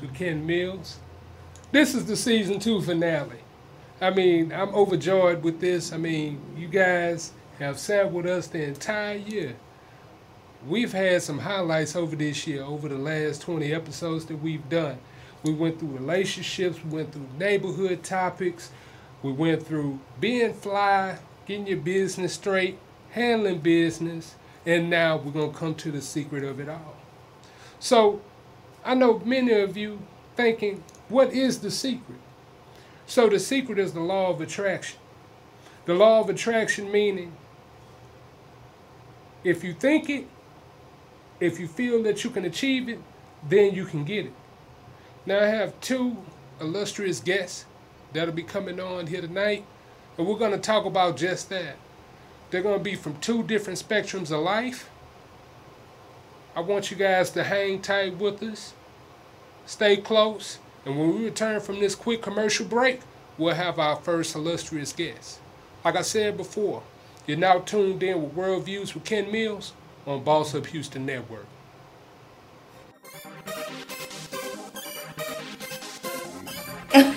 With Ken Mills. This is the season two finale. I mean, I'm overjoyed with this. I mean, you guys have sat with us the entire year. We've had some highlights over this year, over the last 20 episodes that we've done. We went through relationships, we went through neighborhood topics, we went through being fly, getting your business straight, handling business, and now we're going to come to the secret of it all. So, I know many of you thinking, what is the secret? So, the secret is the law of attraction. The law of attraction meaning if you think it, if you feel that you can achieve it, then you can get it. Now, I have two illustrious guests that'll be coming on here tonight, and we're going to talk about just that. They're going to be from two different spectrums of life. I want you guys to hang tight with us, stay close, and when we return from this quick commercial break, we'll have our first illustrious guest. Like I said before, you're now tuned in with World Views with Ken Mills on Boss Up Houston Network.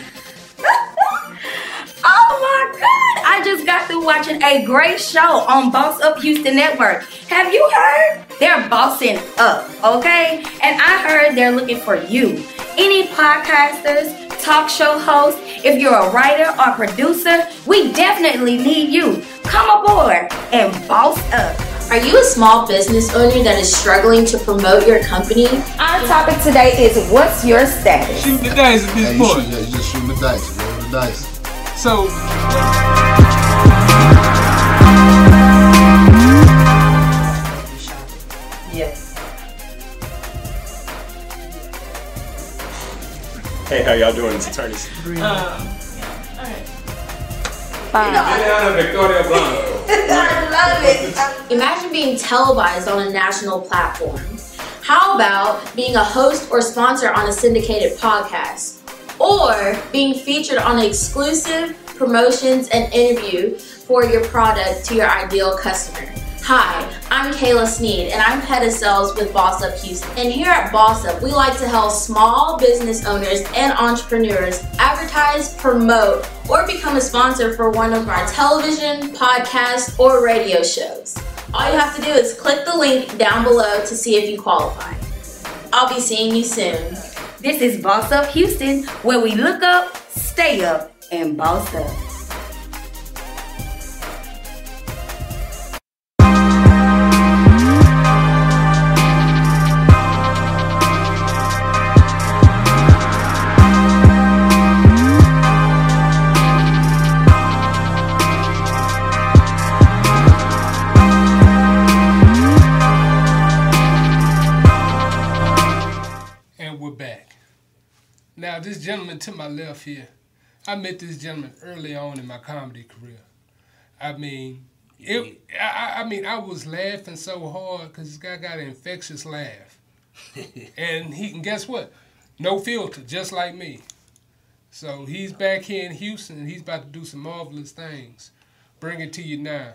Oh my God! I just got through watching a great show on Boss Up Houston Network. Have you heard? They're bossing up, okay? And I heard they're looking for you. Any podcasters, talk show hosts, if you're a writer or producer, we definitely need you. Come aboard and boss up. Are you a small business owner that is struggling to promote your company? Our topic today is what's your status? Shoot the dice at this you, point. shoot, yeah, you just shoot the dice, roll the dice. So, Hey, how y'all doing? It's attorneys. I love it. Imagine being televised on a national platform. How about being a host or sponsor on a syndicated podcast? Or being featured on exclusive promotions and interview for your product to your ideal customer? Hi, I'm Kayla Sneed and I'm head of sales with Boss Up Houston. And here at Boss Up, we like to help small business owners and entrepreneurs advertise, promote, or become a sponsor for one of our television, podcast, or radio shows. All you have to do is click the link down below to see if you qualify. I'll be seeing you soon. This is Boss Up Houston, where we look up, stay up, and boss up. Now, this gentleman to my left here, I met this gentleman early on in my comedy career. I mean, it, I, I- I mean, I was laughing so hard because this guy got an infectious laugh, and he can guess what? No filter, just like me. So he's back here in Houston, and he's about to do some marvelous things. Bring it to you now,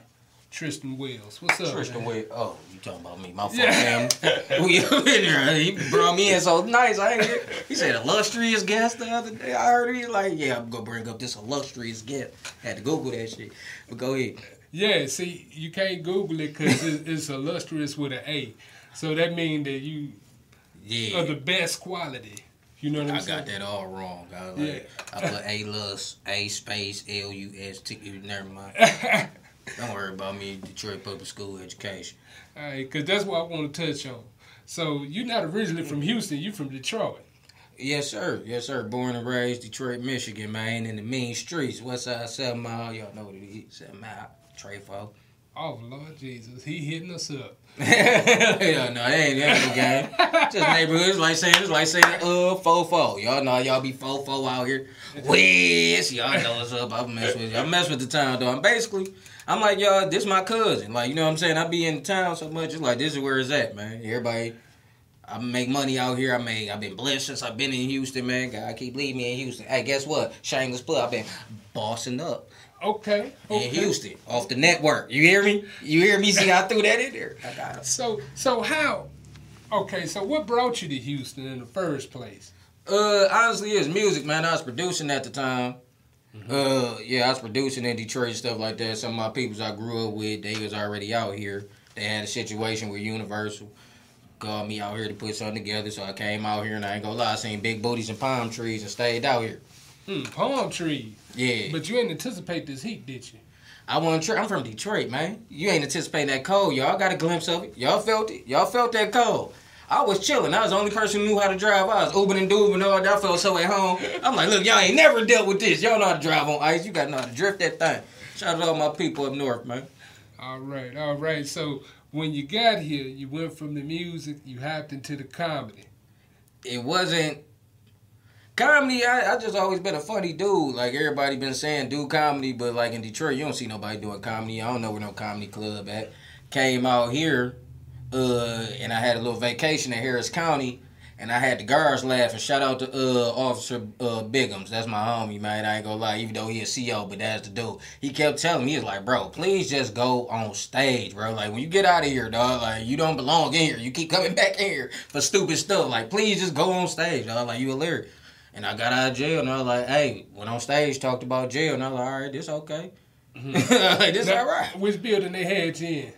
Tristen Wells. What's up, Tristen? Wade. Oh, you talking about me? My fault, Yeah. fam. we in there. He brought me in so nice. I ain't he said illustrious guest the other day. I heard he like, yeah, I'm gonna bring up this illustrious guest. Had to Google that shit. But go ahead. Yeah, see, you can't Google it because it, it's illustrious with an A. So that means that you Yeah. are the best quality. You know what I'm I saying? I got that all wrong. I, like, Yeah. I put A lus A space L U S T. Never mind. Don't worry about me. Detroit Public School education. All right, because that's what I want to touch on. So you're not originally from Houston, you're from Detroit. Yes, sir. Yes, sir. Born and raised Detroit, Michigan, man. In the mean streets. West side, seven mile. Y'all know what it is. Seven mile. Trefo. Oh, Lord Jesus, he hitting us up. Hell no, it ain't that game. Just neighborhoods, like saying, it's like saying, uh, fofo. Y'all know y'all be fofo out here. West, y'all know what's up. I mess with you. I mess with the town though. I'm basically, I'm like y'all. This my cousin. Like you know what I'm saying. I be in town so much. It's like this is where it's at, man. Everybody. I make money out here. I made. I've been blessed since I've been in Houston, man. God keep leaving me in Houston. Hey, guess what? Shameless plug. I've been bossing up Okay. okay. in Houston off the network. You hear me? You hear me? See, I threw that in there. I got it. So, so how Okay, so what brought you to Houston in the first place? Uh, honestly, it's music, man. I was producing at the time. Uh, yeah, I was producing in Detroit and stuff like that. Some of my peoples I grew up with, they was already out here. They had a situation with Universal. Called me out here to put something together, so I came out here and I ain't gonna lie, I seen big booties and palm trees and stayed out here. Hmm, palm trees. Yeah, But you didn't anticipate this heat, did you? I wasn't sure. I'm from Detroit, man. You ain't anticipating that cold. Y'all got a glimpse of it. Y'all felt it. Y'all felt that cold. I was chilling. I was the only person who knew how to drive. I was Ubering and doobing all that. I felt so at home. I'm like, look, y'all ain't never dealt with this. Y'all know how to drive on ice. You got to know how to drift that thing. Shout out to all my people up north, man. All right, all right. So when you got here, you went from the music, you hopped into the comedy. It wasn't comedy. I, I just always been a funny dude. Like everybody been saying, do comedy, but like in Detroit, you don't see nobody doing comedy. I don't know where no comedy club at. Came out here, uh, and I had a little vacation in Harris County, and I had the guards laughing. Shout out to uh, Officer uh, Bigums. That's my homie, man. I ain't gonna lie, even though he a CO, but that's the dude. He kept telling me, he was like, bro, please just go on stage, bro. Like when you get out of here, dog, like you don't belong in here. You keep coming back in here for stupid stuff. Like please just go on stage, dog. Like you a lyric. And I got out of jail, and I was like, hey, went on stage, talked about jail, and I was like, all right, this okay. like, this Now, all right. Which building they had you in?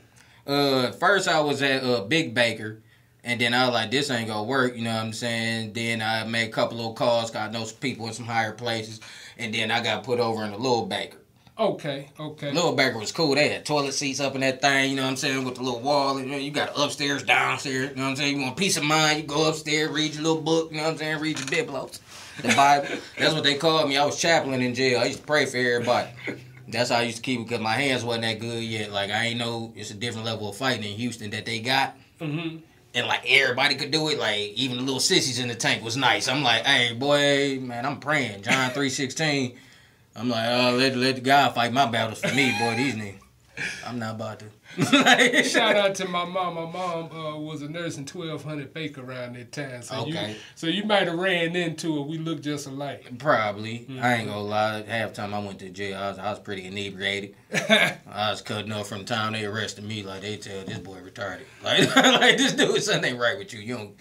Uh, first I was at uh, Big Baker, and then I was like, this ain't gonna work, you know what I'm saying? Then I made a couple little calls, got know some people in some higher places, and then I got put over in the Little Baker. Okay, okay. Little Baker was cool. They had toilet seats up in that thing, you know what I'm saying, with the little wall. You, know, you got upstairs, downstairs, you know what I'm saying? You want peace of mind, you go upstairs, read your little book, you know what I'm saying, read your biblos, the Bible. That's what they called me. I was chaplain in jail. I used to pray for everybody. That's how I used to keep it because my hands wasn't that good yet. Like, I ain't know it's a different level of fighting in Houston that they got. hmm And like everybody could do it, like even the little sissies in the tank was nice. I'm like, hey boy, man, I'm praying. John three sixteen. I'm like, oh, let let the God fight my battles for me, boy. These niggas, I'm not about to. Like, Shout out to my mom. My mom uh, was a nurse in 1200 Baker around that time. So Okay. you, so you might have ran into her. We look just alike. Probably. I ain't gonna lie. Half time I went to jail, I was, I was pretty inebriated. I was cutting up from the time they arrested me. Like they tell this boy retarded. Like like this dude, something ain't right with you. You don't.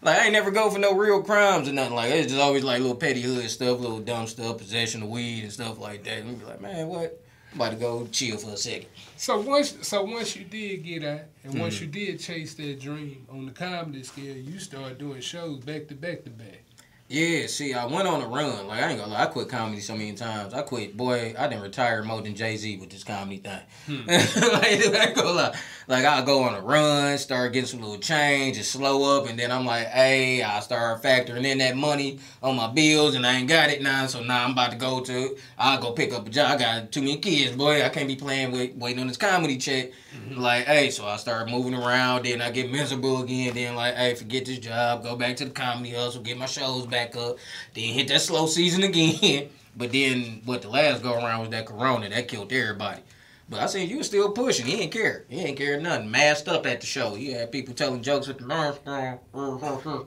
Like I ain't never go for no real crimes or nothing like that. It's just always like little petty hood stuff, little dumb stuff, possession of weed and stuff like that. And we be like, man, what? I'm about to go chill for a second. So once, so once you did get out, and once Mm-hmm. you did chase that dream on the comedy scale, you started doing shows back to back to back. Yeah, see, I went on a run. Like I ain't gonna lie, I quit comedy so many times. I quit, boy. I didn't retire more than Jay Z with this comedy thing. Hmm. like, I lie. Like I go on a run, start getting some little change, and slow up, and then I'm like, hey, I start factoring in that money on my bills, and I ain't got it now. So now I'm about to go to. I go pick up a job. I got too many kids, boy. I can't be playing with waiting on this comedy check. Mm-hmm. Like, hey, so I start moving around. Then I get miserable again. Then like, hey, forget this job. Go back to the comedy hustle. Get my shows back up. Then hit that slow season again. But then what the last go around was that corona that killed everybody. But I said you was still pushing. He didn't care. He didn't care nothing. Masked up at the show. He had people telling jokes with the mask on. I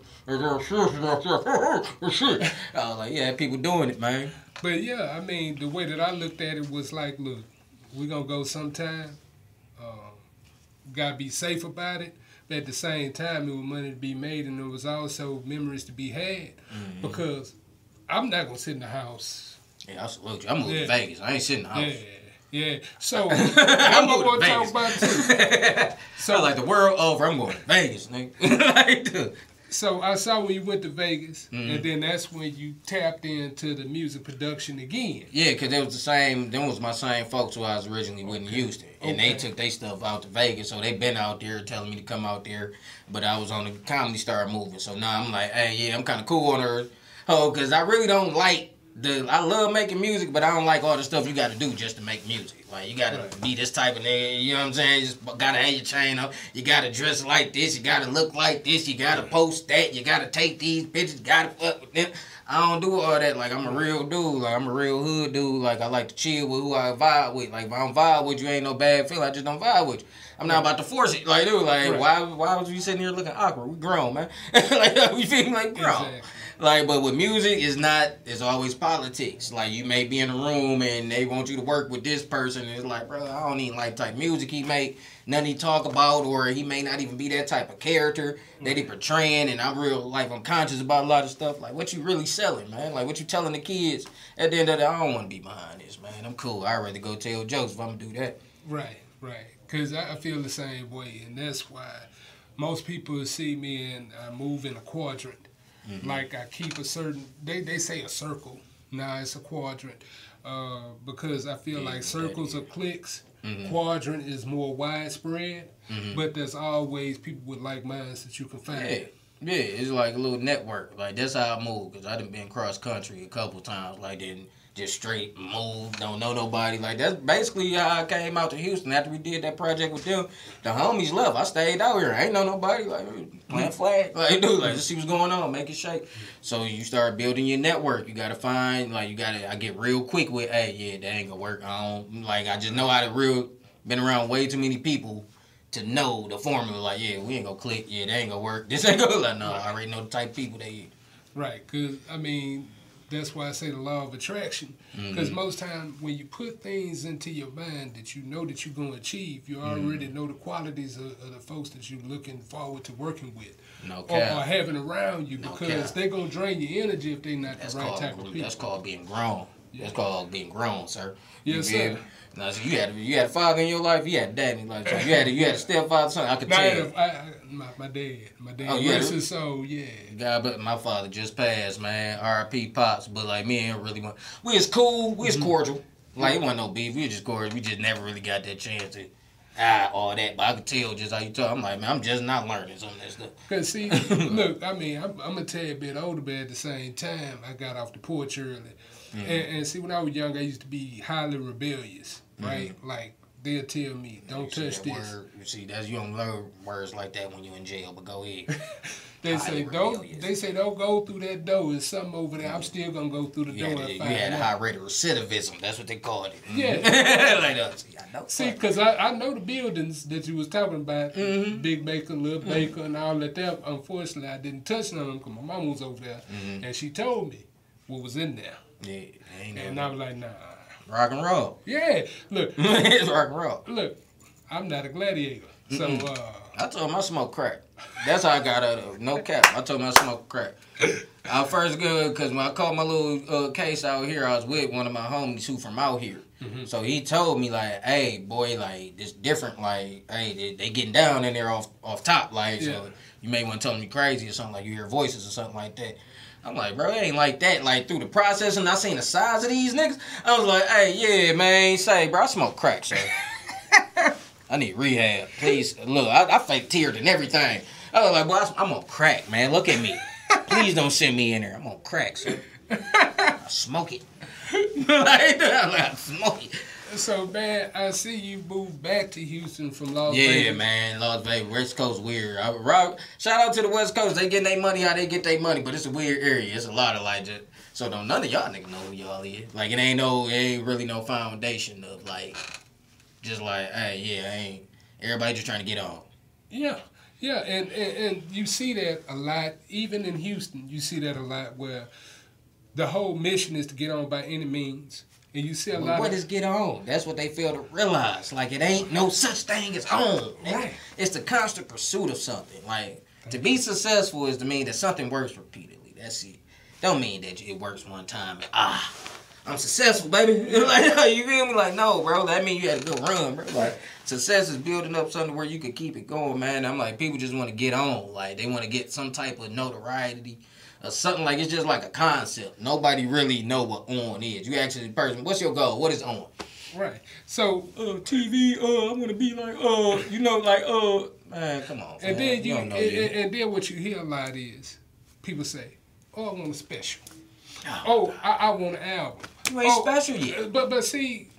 was like, yeah, people doing it, man. But yeah, I mean, the way that I looked at it was like, look, we're gonna go sometime. Um, gotta be safe about it. But at the same time, there was money to be made, and there was also memories to be had. Mm-hmm. Because I'm not gonna sit in the house. Yeah, I salute you. I'm moving Yeah. to Vegas. I ain't sitting in the Yeah, house. yeah. So I'm gonna to talk Vegas. about too. So like the world over, I'm going to Vegas, nigga. like, dude. So I saw when you went to Vegas, Mm-hmm. and then that's when you tapped into the music production again. Yeah, because it was the same. Them was my same folks who I was originally with in Houston, and they took their stuff out to Vegas, so they been out there telling me to come out there. But I was on the comedy star moving, so now I'm like, hey, yeah, I'm kind of cool on her, oh, because I really don't like the. I love making music, but I don't like all the stuff you got to do just to make music. Like you got to Right. be this type of nigga, you know what I'm saying? You just gotta have your chain up. You gotta dress like this. You gotta look like this. You gotta post that. You gotta take these pictures. You gotta fuck with them. I don't do all that. Like I'm a real dude. Like I'm a real hood dude. Like I like to chill with who I vibe with. Like if I don't vibe with you, ain't no bad feel. I just don't vibe with you. I'm not about to force it. Like dude, like Right. why why was you sitting here looking awkward? We grown, man. like we feel like grown. Exactly. Like, but with music, it's not. It's always politics. Like you may be in a room and they want you to work with this person, is like, bro, I don't even like type music he make, nothing he talk about, or he may not even be that type of character that he portraying, and I'm real like I'm conscious about a lot of stuff. Like, what you really selling, man? Like, what you telling the kids? At the end of the day, I don't want to be behind this, man. I'm cool. I'd rather go tell jokes if I'm gonna do that. Right, right. Because I I feel the same way, and that's why most people see me and I move in a quadrant. Like I keep a certain. They they say a circle. Nah, it's a quadrant. Uh, because I feel Yeah, like circles is. are clicks. Mhm. Quadrant is more widespread, Mhm. but there's always people with like minds that you can find. Yeah. It's like a little network. Like that's how I move. Cause I've been cross country a couple times. Like then just straight move, don't know nobody. Like that's basically how I came out to Houston after we did that project with them. The homies left. I stayed out here. I ain't know nobody. Like playing hmm. flag. Like dude, like just see what's going on, make it shake. So you start building your network. You gotta find like you gotta. I get real quick with, hey, yeah, that ain't gonna work. I don't like. I just know how to real. Been around way too many people to know the formula. Like, yeah, we ain't gonna click. Yeah, that ain't gonna work. This ain't gonna. Like, no, I already know the type of people they is. Right, because I mean, that's why I say the law of attraction. Mm-hmm. Because most time when you put things into your mind that you know that you're going to achieve, you Mm-hmm. already know the qualities of, of the folks that you're looking forward to working with No or, or having around you because cap. they're going to drain your energy if they're not That's the right called. type of people. That's called being grown. That's called being grown, sir. You Yes, feel sir. me? Now, so you had you had a father in your life. You had a dad in your life. So you had a, you had a stepfather. Son. I could Now, tell. I, I, my, my dad, my dad, Oh, yeah. his soul, yeah. God, but my father just passed, man. R.I.P. Pops. But like me and really want. We was cool. We Mm-hmm. was cordial. Like it wasn't no beef. We was just cordial. We just never really got that chance to. Ah, all that, but I could tell just how you talk. I'm like, man, I'm just not learning some of that stuff. Cause see, look, I mean, I'm, I'm a tad bit older, but at the same time, I got off the porch early, Mm-hmm. and, and see, when I was young, I used to be highly rebellious, right? Like they'll tell me, "Don't Mm-hmm. Touch that this." Word, you see, that's you don't learn words like that when you're in jail. But go ahead. They say, "Don't." They say, "Don't go through that door." There's something over there. I'm still gonna go through the You door had, you had a high rate of recidivism. That's what they called it. Yeah. like that. See, I know. See, cause I, I know the buildings that you was talking about, Mm-hmm. Big Baker, Little Baker, and all that. There, unfortunately, I didn't touch none of them because my mom was over there, Mm-hmm. and she told me what was in there, yeah, ain't and I was like, "Nah." Rock and roll. Yeah, look, it's rock and roll. look, I'm not a gladiator, so uh, I told him I smoke crack. That's how I got out of it. No cap. I told him I smoke crack. I first good because when I called my little uh, case out here, I was with one of my homies who from out here. So he told me like, "Hey, boy, like this different. Like, hey, they, they getting down in there off off top. Like, Yeah. so you may want to tell me crazy or something like you hear voices or something like that." I'm like, bro, it ain't like that. Like through the process, and I seen the size of these niggas. I was like, hey, yeah, man, say, bro, I smoke crack, sir. I need rehab, please. Look, I, I fake teared and everything. I was like, boy, I- I'm on crack, man. Look at me. Please don't send me in there. I'm on crack, sir. I smoke it. like, I smoke it. So man, I see you moved back to Houston from Las Yeah, Vegas. man, Las Vegas, West Coast weird. I, Rob, shout out to the West Coast. They getting their money how they get their money, but it's a weird area. It's a lot of like just. So don't none of y'all niggas know who y'all is. Like it ain't no, it ain't really no foundation of like, just like, hey, yeah, I ain't. Everybody just trying to get on. Yeah, yeah, and, and and you see that a lot, even in Houston. You see that a lot where the whole mission is to get on by any means, and you see a lot what of is get on? That's what they fail to realize. Like it ain't no such thing as on. Right. It's the constant pursuit of something. Like to be successful is to mean that something works repeatedly. That's it. Don't mean that it works one time and ah, I'm successful, baby. like you feel me? Like no, bro. That mean you had a good run, bro. Like success is building up something where you can keep it going, man. I'm like people just want to get on. Like they want to get some type of notoriety or something like it's just like a concept. Nobody really know what on is. You actually person, what's your goal? What is on? right. So Uh, TV. Uh, I want to be like uh, you know, like uh, man, come on. and man. then you, don't and, know you. and- and then what you hear a lot is people say, "Oh, I want a special." Oh, Oh, I, I want an album. you ain't oh, special yet. But but see,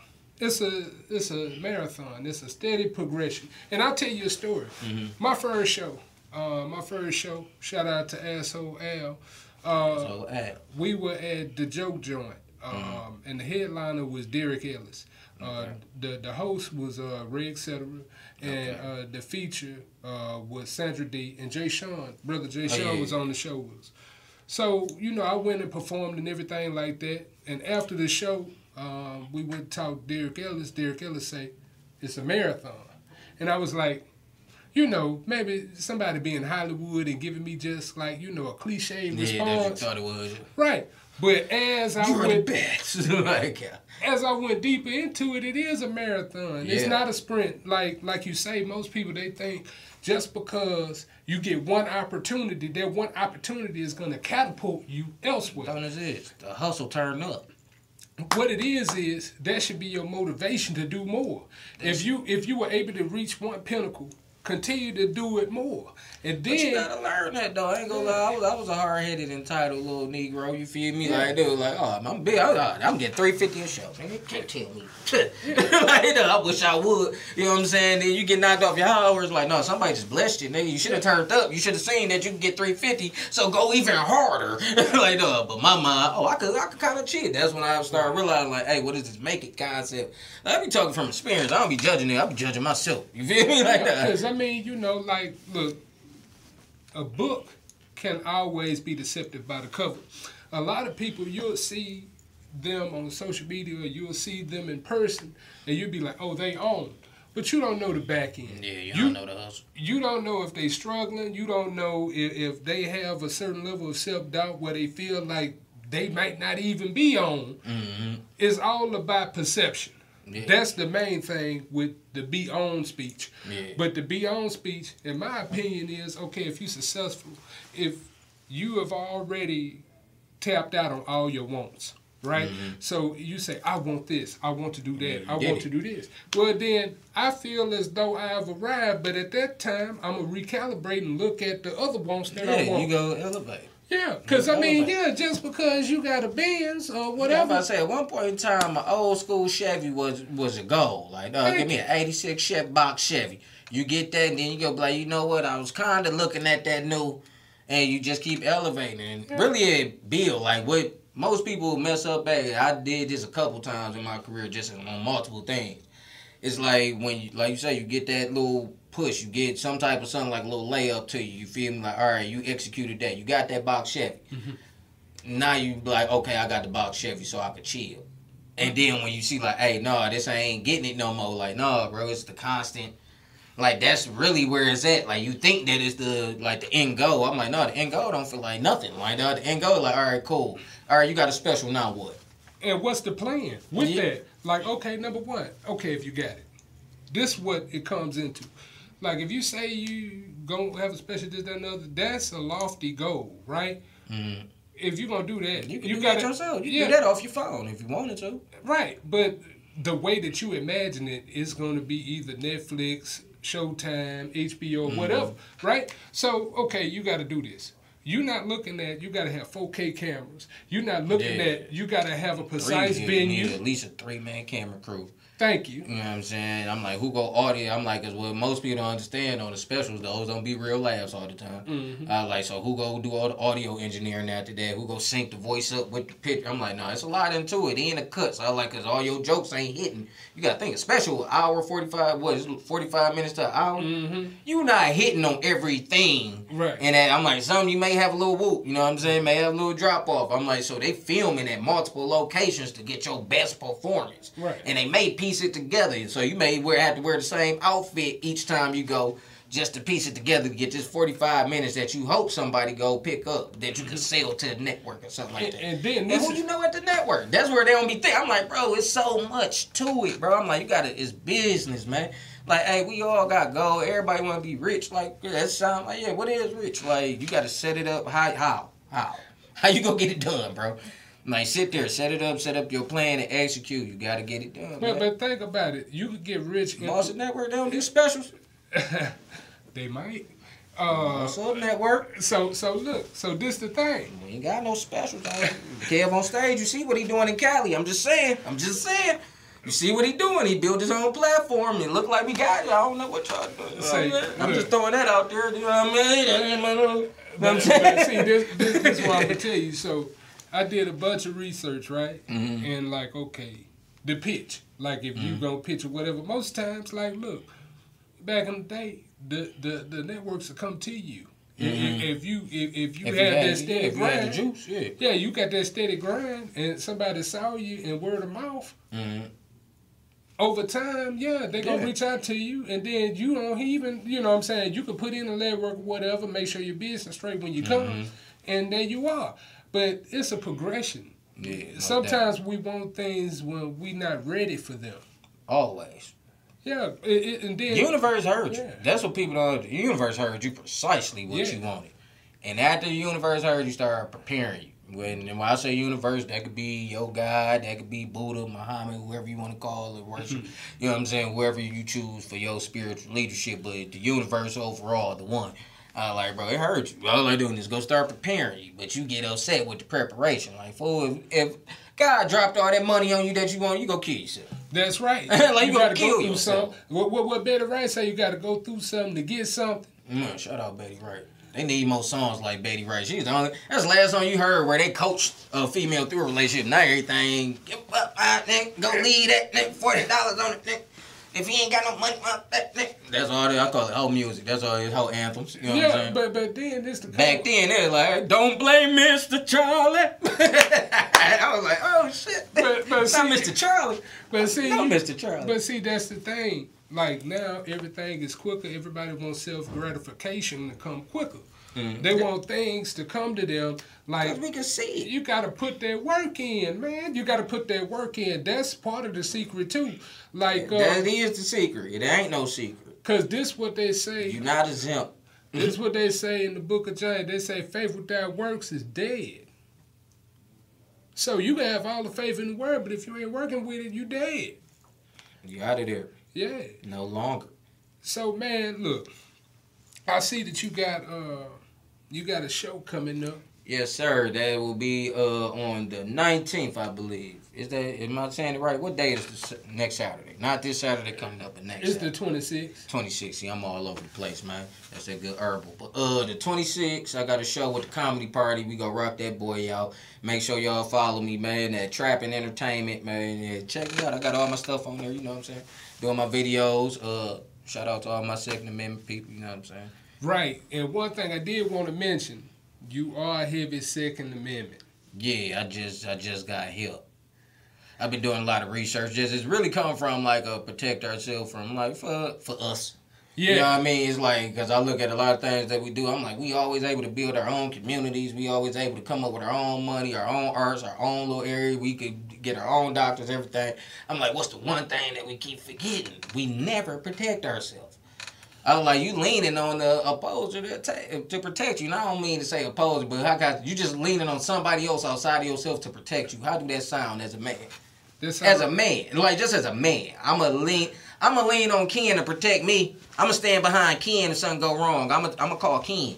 it's a it's a marathon. It's a steady progression. And I'll tell you a story. Mm-hmm. My first show, uh, my first show. Shout out to Asshole Al. Uh, So, hey, we were at the Joke Joint, um, and the headliner was Derek Ellis. Uh, the the host was uh, Ray Etc. and uh, the feature uh, was Sandra D and Jay Sean. Brother Jay Sean yeah. was on the show with us. So you know, I went and performed and everything like that. And after the show, um, we went to talk Derek Ellis. Derek Ellis say it's a marathon, and I was like, you know, maybe somebody being Hollywood and giving me just like you know a cliche Yeah, response, thought it was. right? But as I You were the went like, yeah. as I went deeper into it, it is a marathon. It's not a sprint. Like like you say, most people they think just because you get one opportunity, that one opportunity is going to catapult you elsewhere. As is. The hustle turned up. What it is is that should be your motivation to do more. If you if you were able to reach one pinnacle, continue to do it more, and then But you gotta learn that though. I ain't gonna lie. I was, I was a hard headed, entitled little Negro. You feel me? Like dude, like oh, I'm big. I, I'm getting three fifty a show. Man, you can't tell me. like no, I wish I would. You know what I'm saying? Then you get knocked off your hours. Like no, somebody just blessed you. Nigga, you should have turned up. You should have seen that you can get three fifty. So go even harder. like no, but my mind, oh, I could, I could kind of cheat. That's when I started realizing like, hey, what is this make it concept? I be talking from experience. I don't be judging it. I be judging myself. You feel me? Like that. Mean, you know, like, look, a book can always be deceptive by the cover. A lot of people, you'll see them on social media, or you'll see them in person, and you'll be like, "Oh, they own," but you don't know the back end. Yeah, you, You- don't know the hustle. You don't know if they struggling. You don't know if, if they have a certain level of self doubt where they feel like they might not even be on. Mm-hmm. It's all about perception. Yeah. That's the main thing with the be on speech. Yeah. But the be on speech, in my opinion, is okay if you're successful, if you have already tapped out on all your wants, right? So you say, I want this, I want to do that, Mm-hmm. Yeah, I want did to do this. Well, then I feel as though I have arrived, but at that time, I'm going to recalibrate and look at the other wants that I Yeah, want. you go elevate. Yeah, because I mean, yeah, just because you got a Benz or Yeah, whatever. about to say, at one point in time, my old school Chevy was was a goal. Like, uh, give me an '86 Chevy box Chevy. You get that, and then you go like, you know what? I was kind of looking at that new, and you just keep elevating. And really, it build like what most people mess up at. I did this a couple times in my career, just on multiple things. It's like when you, like you say, you get that little push, you get some type of something like a little layup to you. You feel me? Like, all right, you executed that. You got that box Chevy. Mm-hmm. Now you be like, okay, I got the box Chevy, so I could chill. And then when you see like, hey, no, this ain't getting it no more. Like, no, bro, it's the constant. Like that's really where it's at. Like you think that it's the like the end goal. I'm like, no, the end goal don't feel like nothing. Like no, the end goal, like, all right, cool. All right, you got a special. Now what? And what's the plan with Yeah. that? Like, okay, number one, okay, if you got it, this what it comes into. Like, if you say you gonna have a special this, that, and other, that's a lofty goal, right? Mhm. If you're gonna do that, You can you do gotta that yourself. You yeah, can do that off your phone if you wanted to. right. But the way that you imagine it is going to be either Netflix, Showtime, HBO, Mm-hmm. whatever, right? So, okay, you got to do this. You're not looking at you got to have 4K cameras. You're not looking Yeah. at you got to have a Three, precise you need venue. at least a three man camera crew. Thank you. You know what I'm saying? I'm like, who go audio? I'm like, cause what most people don't understand on the specials, those don't be real laughs all the time. Mm-hmm. I was like, so who go do all the audio engineering after that? Who go sync the voice up with the picture? I'm like, no, it's a lot into it. It ain't a cut. So I like, cause all your jokes ain't hitting. You gotta think a special hour, 45, what is 45 minutes to an hour? Mm-hmm. You not hitting on everything. Right. And that I'm like, some you may have a little whoop, you know what I'm saying? May have a little drop off. I'm like, so they filming at multiple locations to get your best performance. Right. And they may piece it together. So you may wear have to wear the same outfit each time you go just to piece it together to get this 45 minutes that you hope somebody go pick up that you can sell to the network or something like that. and then And who is, you know at the network? That's where they don't be thinking. I'm like, bro, it's so much to it, bro. I'm like, you gotta, it's business, man. Like, hey, we all got gold. Everybody want to be rich. Like, yeah, that sound like, yeah, what is rich? Like, you gotta set it up. How? How? How? How you gonna get it done, bro? Like, sit there, set it up, set up your plan, and execute. You gotta get it done. but, man. but think about it. You could get rich. in- Boss Network, they don't do specials. they might. Uh, What's up, network? so so look. So this the thing. We ain't got no specials. Kev on stage, you see what he doing in Cali. I'm just saying. I'm just saying. You see what he doing? He built his own platform. It look like we got it. I don't know what y'all doing. Say, I'm look. just throwing that out there. You know what I mean? That ain't my little- You know what But, I'm but saying? see, this, this, this is what I'm gonna tell you. So, I did a bunch of research, right? Mhm. And like, okay, the pitch. Like, if Mm-hmm. you gonna pitch or whatever. Most times, like, look, back in the day, the the the networks will come to you Mhm. If you if, if you If have had- that steady if had grind, the juice, yeah. yeah, you got that steady grind, and somebody saw you and word of mouth. hmm Over time, yeah, they gonna Yeah. reach out to you, and then you don't even, you know, what I'm saying you can put in the legwork, whatever, make sure your business straight when you come, Mhm. and there you are. But it's a progression. Yeah, Sometimes we want things when we not ready for them. Always. Yeah, it, it, and then The universe heard you. That's what people don't. The universe heard you precisely what Yeah. you wanted, and after the universe heard you, start preparing you. When, and when I say universe, that could be your God, that could be Buddha, Muhammad, whoever you want to call it, worship. You know what I'm saying? Whoever you choose for your spiritual leadership, but the universe overall, the one. I like, bro, it hurts you. All I doing is go start preparing you, but you get upset with the preparation. Like, fool, if, if God dropped all that money on you that you want, you go kill yourself. That's right. Like, you gonna gotta kill go through yourself. something. What, what, what Betty Wright say? You got to go through something to get something. Mm, shout out Betty Wright. They need more songs like Betty Wright. She's the only. That's the last song you heard where they coached a female through a relationship. Now everything. Give up, ah, nigga. Go leave that nigga. Forty dollars on it, nigga. If he ain't got no money, that nigga. That's all. They, I call it whole music. That's all. His whole anthems. You know what I'm yeah, saying? but but then this the Back then, they was like, "Don't blame Mr. Charlie." I was like, "Oh shit, But- but not see- Mr. Charlie." But see, No, Mr. Charlie. But see, that's the thing. Like now, everything is quicker. Everybody wants self gratification to come quicker. Mm. They want things to come to them. Like Cause we can see it. you got to put that work in, man. You got to put that work in. That's part of the secret too. Like, That uh, is the secret. It ain't no secret. cause this what they say. You're not exempt. This is what they say in the book of James. They say faith without works is dead. So you can have all the faith in the world, but if you ain't working with it, you dead. You out of there. Yeah. No longer. So man, look, I see that you got uh you got a show coming up. Yes, sir. That will be uh on the nineteenth, I believe. Is that am I saying it right? What day is the next Saturday? Not this Saturday coming up, but next. It's the 26th. 26. See, I'm all over the place, man. That's a good herbal. But uh, the 26, I got a show with the comedy party. We gonna rock that boy out. Make sure y'all follow me, man. At Trapping Entertainment, man. Yeah, check me out. I got all my stuff on there. You know what I'm saying? Doing my videos. Uh, shout out to all my Second Amendment people. You know what I'm saying? Right. And one thing I did want to mention, you are a heavy Second Amendment. Yeah, I just I just got help. I've been doing a lot of research. Just it's really come from like a protect ourselves from like for for us. Yeah. You know what I mean? It's like because I look at a lot of things that we do. I'm like, we always able to build our own communities. We always able to come up with our own money, our own arts, our own little area. We could get our own doctors, everything. I'm like, what's the one thing that we keep forgetting? We never protect ourselves. I was like, you leaning on the opposer to, to protect you. And I don't mean to say opposer, but how got you just leaning on somebody else outside of yourself to protect you? How do that sound as a man? That's as a man, like just as a man, I'm a lean. I'm a lean on Ken to protect me. I'm gonna stand behind Ken if something go wrong. I'm gonna I'm gonna call Ken.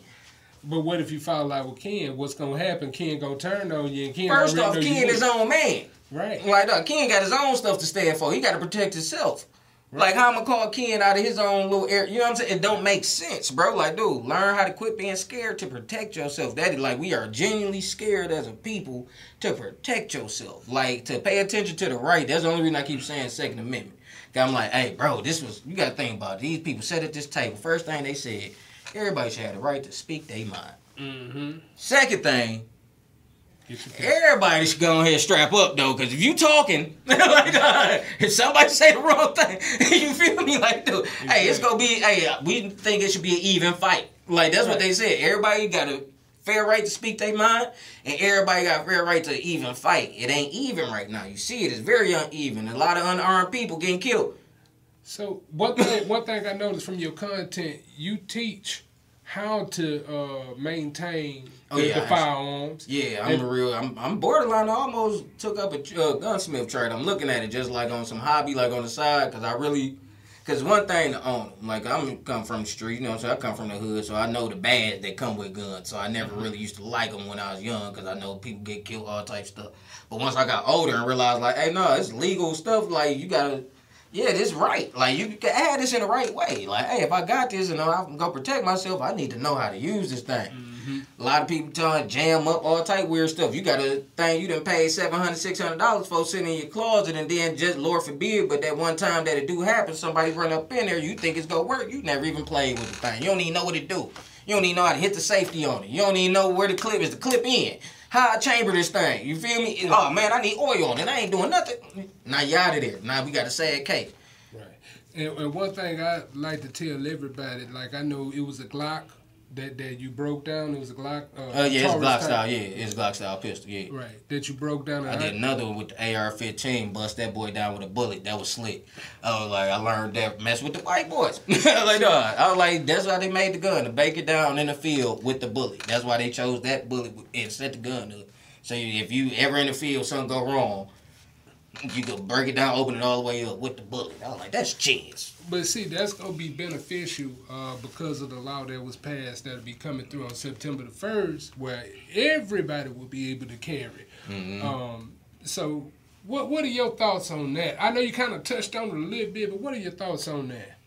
But what if you fall out with Ken? What's gonna happen? Ken gonna turn on you, and Ken First off, Ken is his own man. Right. Like uh, Ken got his own stuff to stand for. He got to protect himself. Like how I'm gonna call Ken out of his own little area. You know what I'm saying? It don't make sense, bro. Like, dude, learn how to quit being scared to protect yourself. That is like we are genuinely scared as a people to protect yourself. Like to pay attention to the right. That's the only reason I keep saying Second Amendment. I'm like, hey, bro, this was you gotta think about it. These people sat at this table. First thing they said, everybody should have the right to speak their mind. Mm-hmm. Second thing, Get your cat. Everybody should go ahead and strap up though, because if you talking, like, uh, if somebody say the wrong thing, you feel me? Like, dude, hey, it's gonna be, hey, we think it should be an even fight. Like that's what they said. Everybody got a fair right to speak their mind, and everybody got a fair right to even fight. It ain't even right now. You see it, it's very uneven. A lot of unarmed people getting killed. So one thing, one thing I noticed from your content, you teach how to uh, maintain Oh, the, yeah, the firearms. Yeah, I'm And- a real. I'm, I'm borderline. I almost took up a uh, gunsmith trade. I'm looking at it just like on some hobby, like on the side, because I really. Because one thing to own like I'm come from the street, you know, so I come from the hood, so I know the bad that come with guns. So I never really used to like them when I was young, because I know people get killed, all type stuff. But once I got older and realized, like, hey, no, it's legal stuff. Like you gotta, yeah, this right. Like you can add this in the right way. Like, hey, if I got this and I'm gonna protect myself, I need to know how to use this thing. Mm-hmm. A lot of people telling jam up all type weird stuff. You got a thing you done paid 700 600 dollars for sitting in your closet, and then just Lord forbid, but that one time that it do happen, somebody run up in there, you think it's gonna work. You never even played with the thing. You don't even know what it do. You don't even know how to hit the safety on it. You don't even know where the clip is. The clip in. How I chamber this thing. You feel me? Oh man, I need oil on it. I ain't doing nothing. Now you out of there. Now we got a sad cake. Right. And, and one thing I like to tell everybody, like I know it was a Glock that, that you broke down. It was a Glock. Uh, Uh, yeah, it's Glock type. style. Yeah, it's Glock style pistol. Yeah. Right. That you broke down. I did another one with the AR-15. Bust that boy down with a bullet. That was slick. I was like, I learned that mess with the white boys. like, dog, I was like, that's why they made the gun to bake it down in the field with the bullet. That's why they chose that bullet and set the gun up. So if you ever in the field, something go wrong, you could break it down, open it all the way up with the bullet. I was like, that's genius. But see, that's gonna be beneficial uh, because of the law that was passed that'll be coming through on September the first, where everybody will be able to carry. Mm-hmm. Um, so, what what are your thoughts on that? I know you kind of touched on it a little bit, but what are your thoughts on that?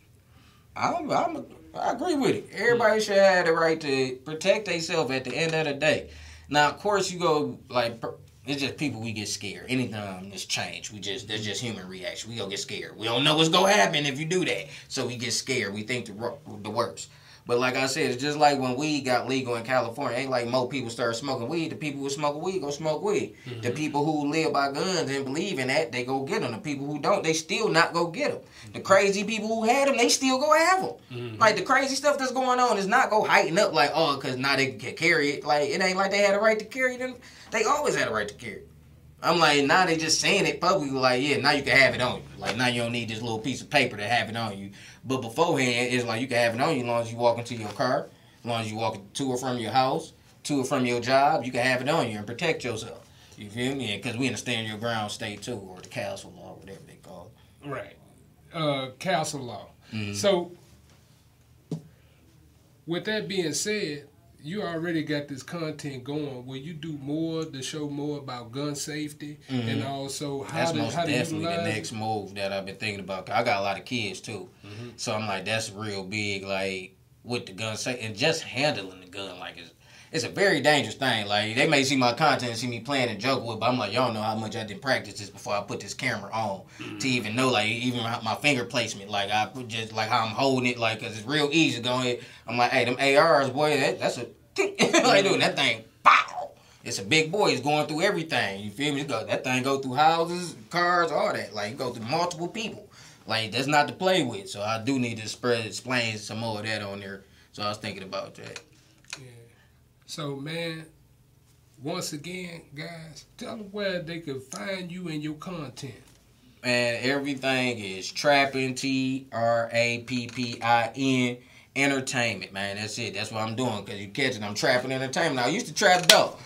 I'm, I'm, I agree with it. Everybody should have the right to protect themselves at the end of the day. Now, of course, you go like it's just people we get scared. Anytime there's change, we just that's just human reaction. We gonna get scared. We don't know what's gonna happen if you do that, so we get scared. We think the the worst. But like I said, it's just like when weed got legal in California. Ain't like more people started smoking weed. The people who smoke weed go smoke weed. The mm-hmm. people who live by guns and believe in that, they go get them. The people who don't, they still not go get them. The mm-hmm. crazy people who had them, they still go have them. Mm-hmm. Like the crazy stuff that's going on is not go heighten up like oh, cause now they can carry it. Like it ain't like they had a right to carry them. They always had a right to carry. it. I'm like, now they just saying it publicly, like, yeah, now you can have it on you. Like, now you don't need this little piece of paper to have it on you. But beforehand, it's like you can have it on you as long as you walk into your car, as long as you walk to or from your house, to or from your job, you can have it on you and protect yourself. You feel me? Because we understand your ground state too, or the castle law, whatever they call it. Right. Uh, castle law. Mm-hmm. So, with that being said, you already got this content going. Will you do more to show more about gun safety and also how Mm-hmm. That's to most how definitely the next move that I've been thinking about. I got a lot of kids too, Mm-hmm. so I'm like, that's real big. Like with the gun safety and just handling the gun, like it's it's a very dangerous thing. Like they may see my content and see me playing and joke with, but I'm like, y'all know how much I didn't practice this before I put this camera on Mm-hmm. to even know, like even my my finger placement, like I just like how I'm holding it, like 'cause it's real easy going. go. I'm like, hey, them ARs, boy, that, that's a like doing that thing, pow. It's a big boy. It's going through everything. You feel me? Go, that thing go through houses, cars, all that. Like it go through multiple people. Like that's not to play with. So I do need to spread explain some more of that on there. So I was thinking about that. So, man, once again, guys, tell them where they can find you and your content. And everything is trapping T R A P P I N entertainment, man. That's it. That's what I'm doing. Cause you catching, I'm trapping entertainment. Now I used to trap dope.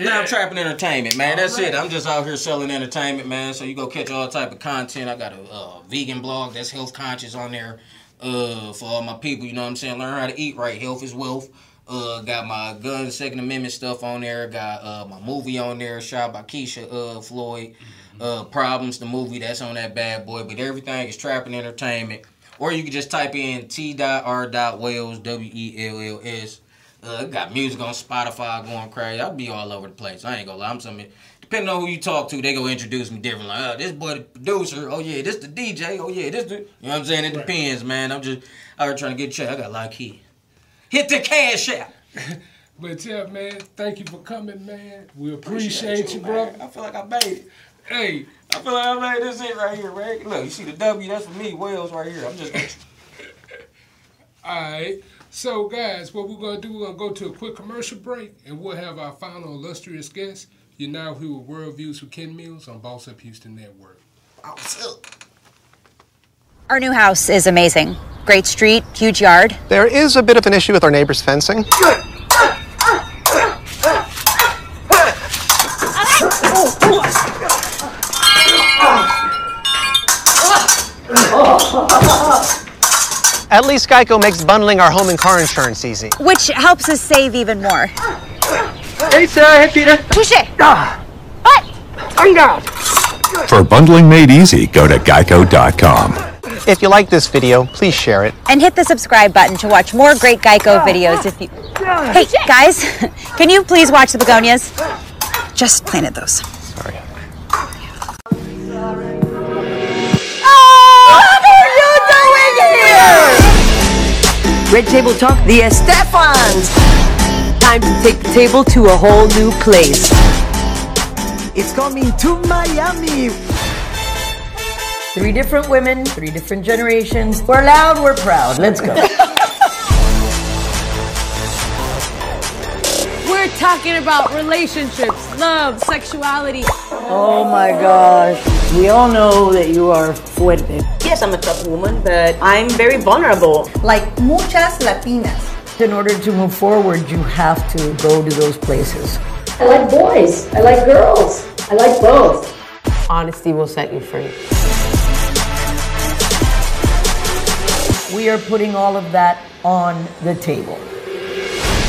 Now I'm trapping entertainment, man. That's it. I'm just out here selling entertainment, man. So you go catch all type of content. I got a uh, vegan blog that's health conscious on there uh, for all my people. You know what I'm saying? Learn how to eat right. Health is wealth. Uh, got my gun Second Amendment stuff on there. Got uh, my movie on there, shot by Keisha uh, Floyd. Uh, Problems, the movie that's on that bad boy. But everything is trapping entertainment. Or you can just type in T.R.Wells, W E L L S. Uh, got music on Spotify going crazy. I'll be all over the place. I ain't gonna lie. I'm something. Depending on who you talk to, they go introduce me different. Like, oh, this boy the producer. Oh yeah, this the DJ. Oh yeah, this the. You know what I'm saying? It Right. depends, man. I'm just out here trying to get checked. I got a lot of key. Hit the cash out. But yeah, man, thank you for coming, man. We appreciate, you, man. brother. I feel like I made it. Hey, I feel like I made this it right here, man. Look, you see the W? That's for me. Wells right here. I'm just. all right. So, guys, what we're gonna do? We're gonna go to a quick commercial break, and we'll have our final illustrious guest. You're now here with World Views with Ken Mills on Boss Up Houston Network. Our new house is amazing. Great street, huge yard. There is a bit of an issue with our neighbor's fencing. At least Geico makes bundling our home and car insurance easy. Which helps us save even more. Hey, Sarah. Hey, Peter. Touche! Ah. What? For bundling made easy, go to geico.com. If you like this video, please share it. And hit the subscribe button to watch more great Geico videos if you. Hey, guys, can you please watch the begonias? Just planted those. Sorry. Oh, Red Table Talk, the Estefans. Time to take the table to a whole new place. It's coming to Miami. Three different women, three different generations. We're loud, we're proud. Let's go. We're talking about relationships, love, sexuality. oh my gosh. We all know that you are fuerte. Yes, I'm a tough woman, but I'm very vulnerable. like muchas latinas. In order to move forward, you have to go to those places. I like boys. I like girls. I like both. Honesty will set you free. We are putting all of that on the table.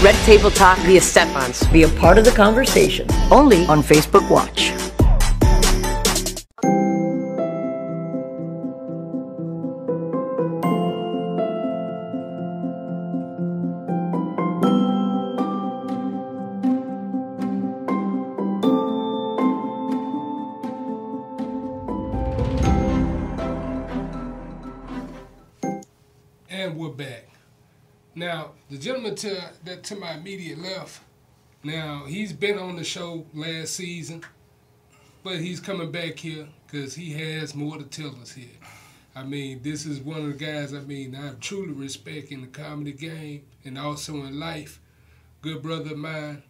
Red Table Talk, via Estefans. Be a part of the conversation. Only on Facebook Watch. Gentleman to that to my immediate left, now he's been on the show last season, but he's coming back here because he has more to tell us here. I mean, this is one of the guys I mean I truly respect in the comedy game and also in life. Good brother of mine.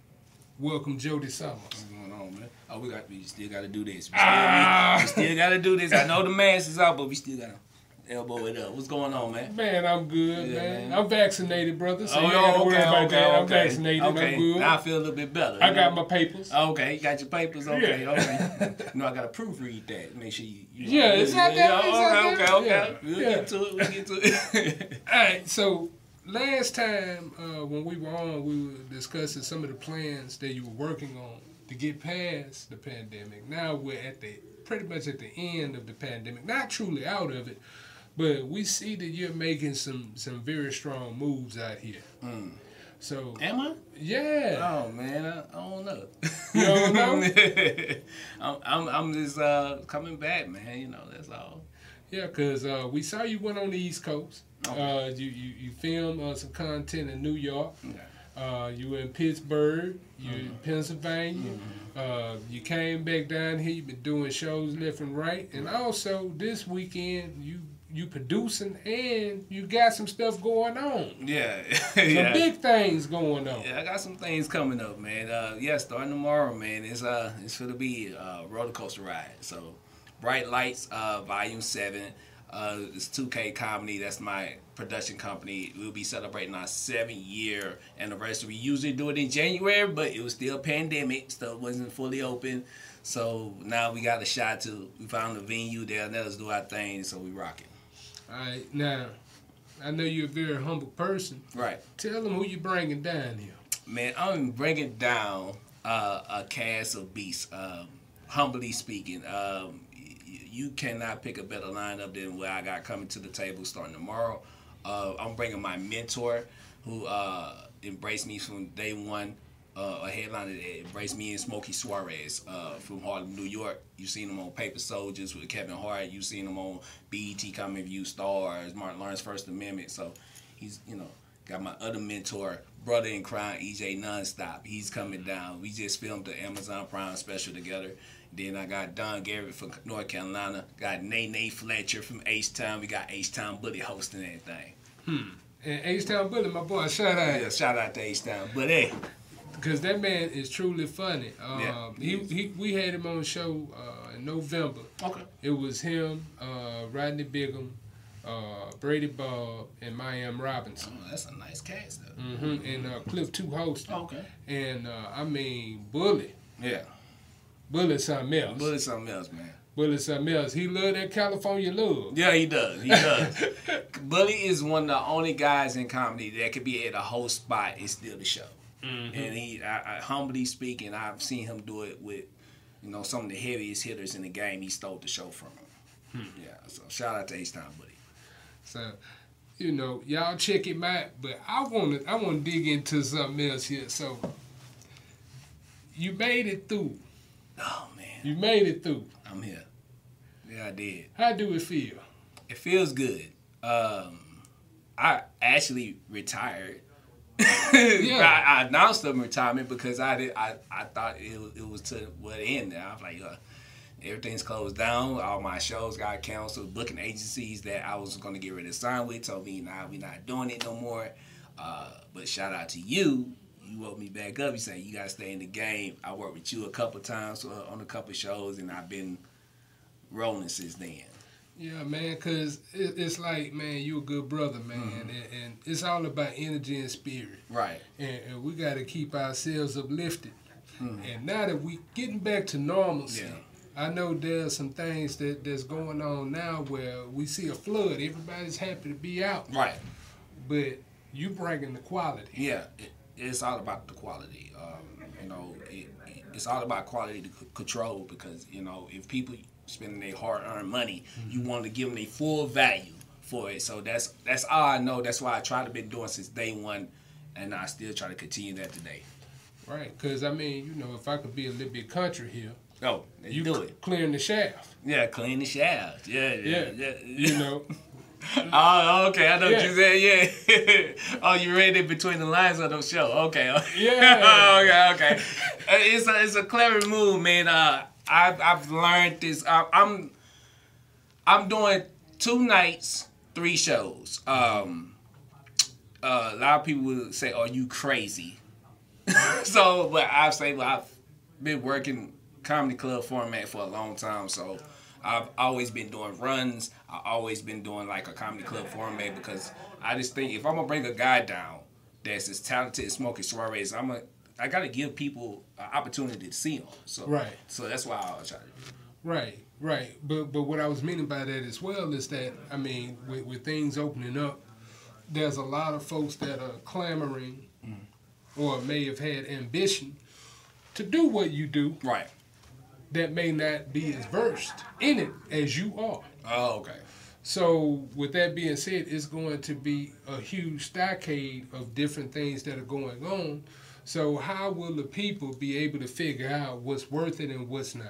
Welcome, Jody Summers. What's going on, man? Oh, we got we still got to do this. We ah! still, we, we still got to do this. I know the mask is out, but we still got to elbow it up. What's going on, man? Man, I'm good, Yeah, man. man. I'm vaccinated, brother. So oh, you got to worry okay, about okay, that. I'm okay. vaccinated. Okay, I'm good. now I feel a little bit better. I you got know? my papers. Okay, you got your papers. Okay, Yeah. okay. you know, I got to proofread that. Make sure you. you Yeah, it's there, it's okay, okay, okay. We'll yeah. get to it. We'll get to it. All right, so last time uh, when we were on, we were discussing some of the plans that you were working on to get past the pandemic. Now we're at the pretty much at the end of the pandemic, not truly out of it, but we see that you're making some some very strong moves out here. So Am I? yeah, Oh man, I, I don't know. You don't know? I'm, I'm I'm just uh, coming back, man. You know, that's all. yeah, because uh, we saw you went on the East Coast. Uh, you you you filmed uh, some content in New York. Uh, you were in Pittsburgh. You in Pennsylvania. Uh, you came back down here. You've been doing shows left and right, and also this weekend you you producing and you got some stuff going on. Yeah, Some yeah. big things going on. Yeah, I got some things coming up, man. Uh, yeah, starting tomorrow, man. It's uh, it's gonna be a roller coaster ride. So, Bright Lights, uh, Volume Seven. Uh, it's 2K Comedy. That's my production company. We'll be celebrating our seven year anniversary. We usually do it in January, but it was still pandemic. Stuff wasn't fully open. So now we got a shot to. We found a venue there. Let us do our thing. So we rocking. All right, now I know you're a very humble person. Right. Tell them who you bringing down here. Man, I'm bringing down uh, a cast of beasts. Um, humbly speaking, um, y- you cannot pick a better lineup than what I got coming to the table starting tomorrow. Uh, I'm bringing my mentor, who uh, embraced me from day one. Uh, a headliner that embraced me and Smokey Suarez uh, from Harlem, New York. You seen him on Paper Soldiers with Kevin Hart. You seen him on BET Comic View Stars, Martin Lawrence First Amendment. So he's you know got my other mentor, brother in crime, EJ Nonstop. He's coming down. We just filmed the Amazon Prime special together. Then I got Don Garrett from North Carolina. Got Nene Fletcher from H Town. We got H Town Buddy hosting that thing. Hmm. And H Town Bully, my boy, shout out. Yeah, shout out to H Town Buddy. Because that man is truly funny. Um, Yeah, he, he, we had him on the show uh, in November. Okay. It was him, uh, Rodney Bigham, uh, Brady Bob, and Mayim Robinson. Oh, that's a nice cast though. hmm And uh, Cliff Two hosted. Okay. And uh, I mean, Bully. Yeah. Bully something else. Bully something else, man. Bully something else. He love that California love. Yeah, he does. He does. Bully is one of the only guys in comedy that could be at a host spot and steal the show. Mhm. And he, I, I, humbly speaking, I've seen him do it with, you know, some of the heaviest hitters in the game. He stole the show from him. Yeah. So shout out to H Town Buddy. So, you know, y'all check him out. But I want to I want to dig into something else here. So, you made it through. Oh man, You made it through. I'm here. Yeah, I did. How do it feel? It feels good. Um, I actually retired. I, I announced the retirement because I did. I, I thought it, was- it was to what end. I was like, uh, everything's closed down. All my shows got canceled. Booking agencies that I was going to get ready to sign with told me, "Nah, we're not doing it no more." Uh, but shout out to you. You woke me back up. You say you got to stay in the game. I worked with you a couple times uh, on a couple shows, and I've been rolling since then. Yeah, man, because it, it's like, man, you a good brother, man. And, and it's all about energy and spirit. Right. And, and we got to keep ourselves uplifted. Mhm. And now that we getting back to normalcy, Yeah. I know there's some things that that's going on now where we see a flood. Everybody's happy to be out. Right. But you bringing the quality. Yeah, it, it's all about the quality. Um, you know, it, it's all about quality to c- control because you know if people spending their hard-earned money, you want to give them a full value for it. So that's that's all I know. That's why I try to been doing since day one, and I still try to continue that today. Right. Because, I mean, you know, if I could be a little bit country here, Oh, you do cl- it. clearing the shaft. Yeah, clean the shaft. Yeah, yeah, Yeah. yeah. You know. Oh, okay. I know what you said. Yeah. oh, you read it between the lines of the show. Okay. Yeah. okay. Okay. Uh, It's a it's a clever move, man. Uh, I've I've learned this. I, I'm I'm doing two nights, three shows. Um, uh, a lot of people will say, "Are you crazy?" so, but I say, well, I've been working comedy club format for a long time, so I've always been doing runs. I've always been doing like a comedy club format because I just think if I'm gonna bring a guy down that's as talented as Smokey Suarez, I'm a I gotta give people an opportunity to see them. So Right. So that's why I always try to do. Right, right. But but what I was meaning by that as well is that I mean, with, with things opening up, there's a lot of folks that are clamoring, mm. or may have had ambition to do what you do. Right. That may not be as versed in it as you are. Oh, okay. So with that being said, it's going to be a huge stockade of different things that are going on. So how will the people be able to figure out what's worth it and what's not?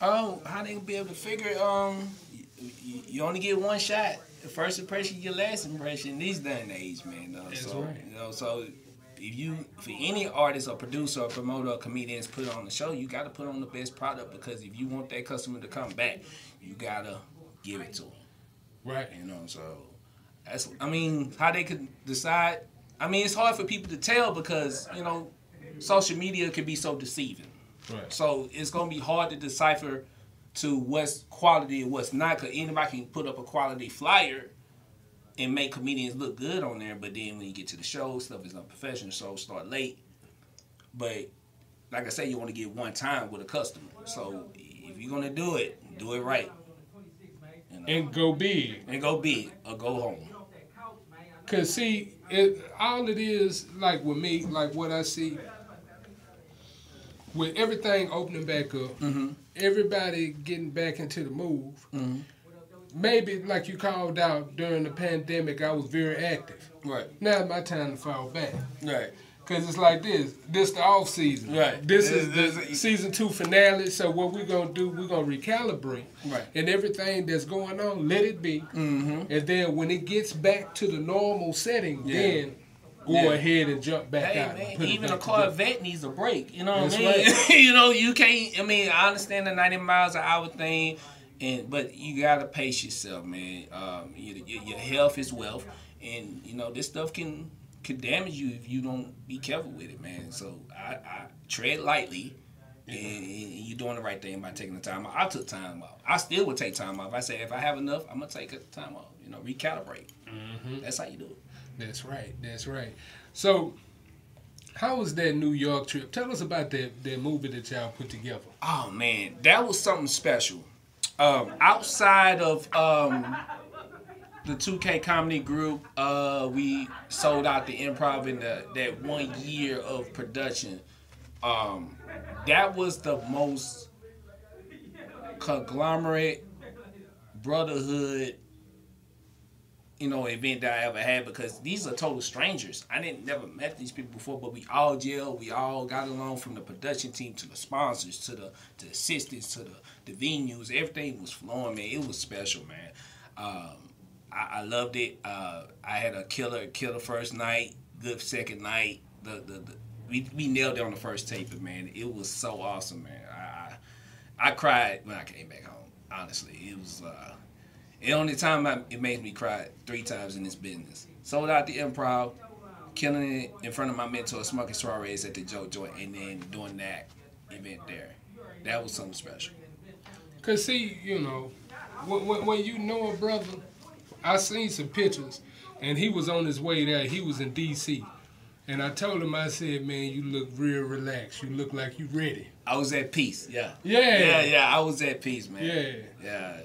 Oh, how they gonna be able to figure? it? Um, you, you only get one shot. The first impression, your last impression. These day and age, man. Though. That's so, right. You know, so if you, for any artist or producer or promoter or comedians put on the show, you got to put on the best product because if you want that customer to come back, you gotta give it to them. Right. You know, so that's. I mean, how they could decide. I mean, it's hard for people to tell because you know, social media can be so deceiving. Right. So it's gonna be hard to decipher to what's quality and what's not. Cause anybody can put up a quality flyer and make comedians look good on there, but then when you get to the show, stuff is unprofessional. So start late. But like I say, you want to get one time with a customer. So if you're gonna do it, do it right. You know? And go big. And go big or go home. Cause see, it all it is like with me, like what I see with everything opening back up, Mm-hmm. everybody getting back into the move. Maybe like you called out during the pandemic, I was very active. Right. Now it's my time to fall back. Right. Cause it's like this. This the off season. Right. This This- is this- the season two finale. So what we're gonna do? We're gonna recalibrate. Right. And everything that's going on, let it be. Mm-hmm. And then when it gets back to the normal setting, Yeah. then go Yeah. ahead and jump back Hey out. and man, put it even a back together. Corvette needs a break. You know what That's I mean? right. you know, you can't. I mean, I understand the ninety miles an hour thing, and but you gotta pace yourself, man. Um, your, your, your health is wealth, and you know this stuff can can damage you if you don't be careful with it, man. So I, I tread lightly. And, and you're doing the right thing by taking the time off. I took time off. I still would take time off. I say if I have enough, I'm gonna take a time off. You know, recalibrate. Mhm. That's how you do it. That's right. That's right. So, how was that New York trip? Tell us about that that movie that y'all put together. Oh man, that was something special. Um, outside of um, the 2K comedy group, uh, we sold out the improv in the, that one year of production. Um, that was the most conglomerate brotherhood you know, event that I ever had because these are total strangers. I didn't never met these people before, but we all gel. We all got along from the production team to the sponsors to the to the assistants to the the venues. Everything was flowing, man. It was special, man. Um, I, I loved it. Uh, I had a killer killer first night, good second night. The the, the we, we nailed it on the first tape, man. It was so awesome, man. I, I I cried when I came back home. Honestly, it was. Uh, the only time I, it made me cry three times in this business. Sold out the improv, killing it in front of my mentor, Smokey Suarez at the Joke Joint, and then doing that event there. That was something special. Cause see, you know, when, when, when you know a brother, I seen some pictures, and he was on his way there. He was in D.C. And I told him, I said, man, you look real relaxed. You look like you ready. I was at peace. Yeah. Yeah. Yeah, yeah. I was at peace, man. Yeah. Yeah.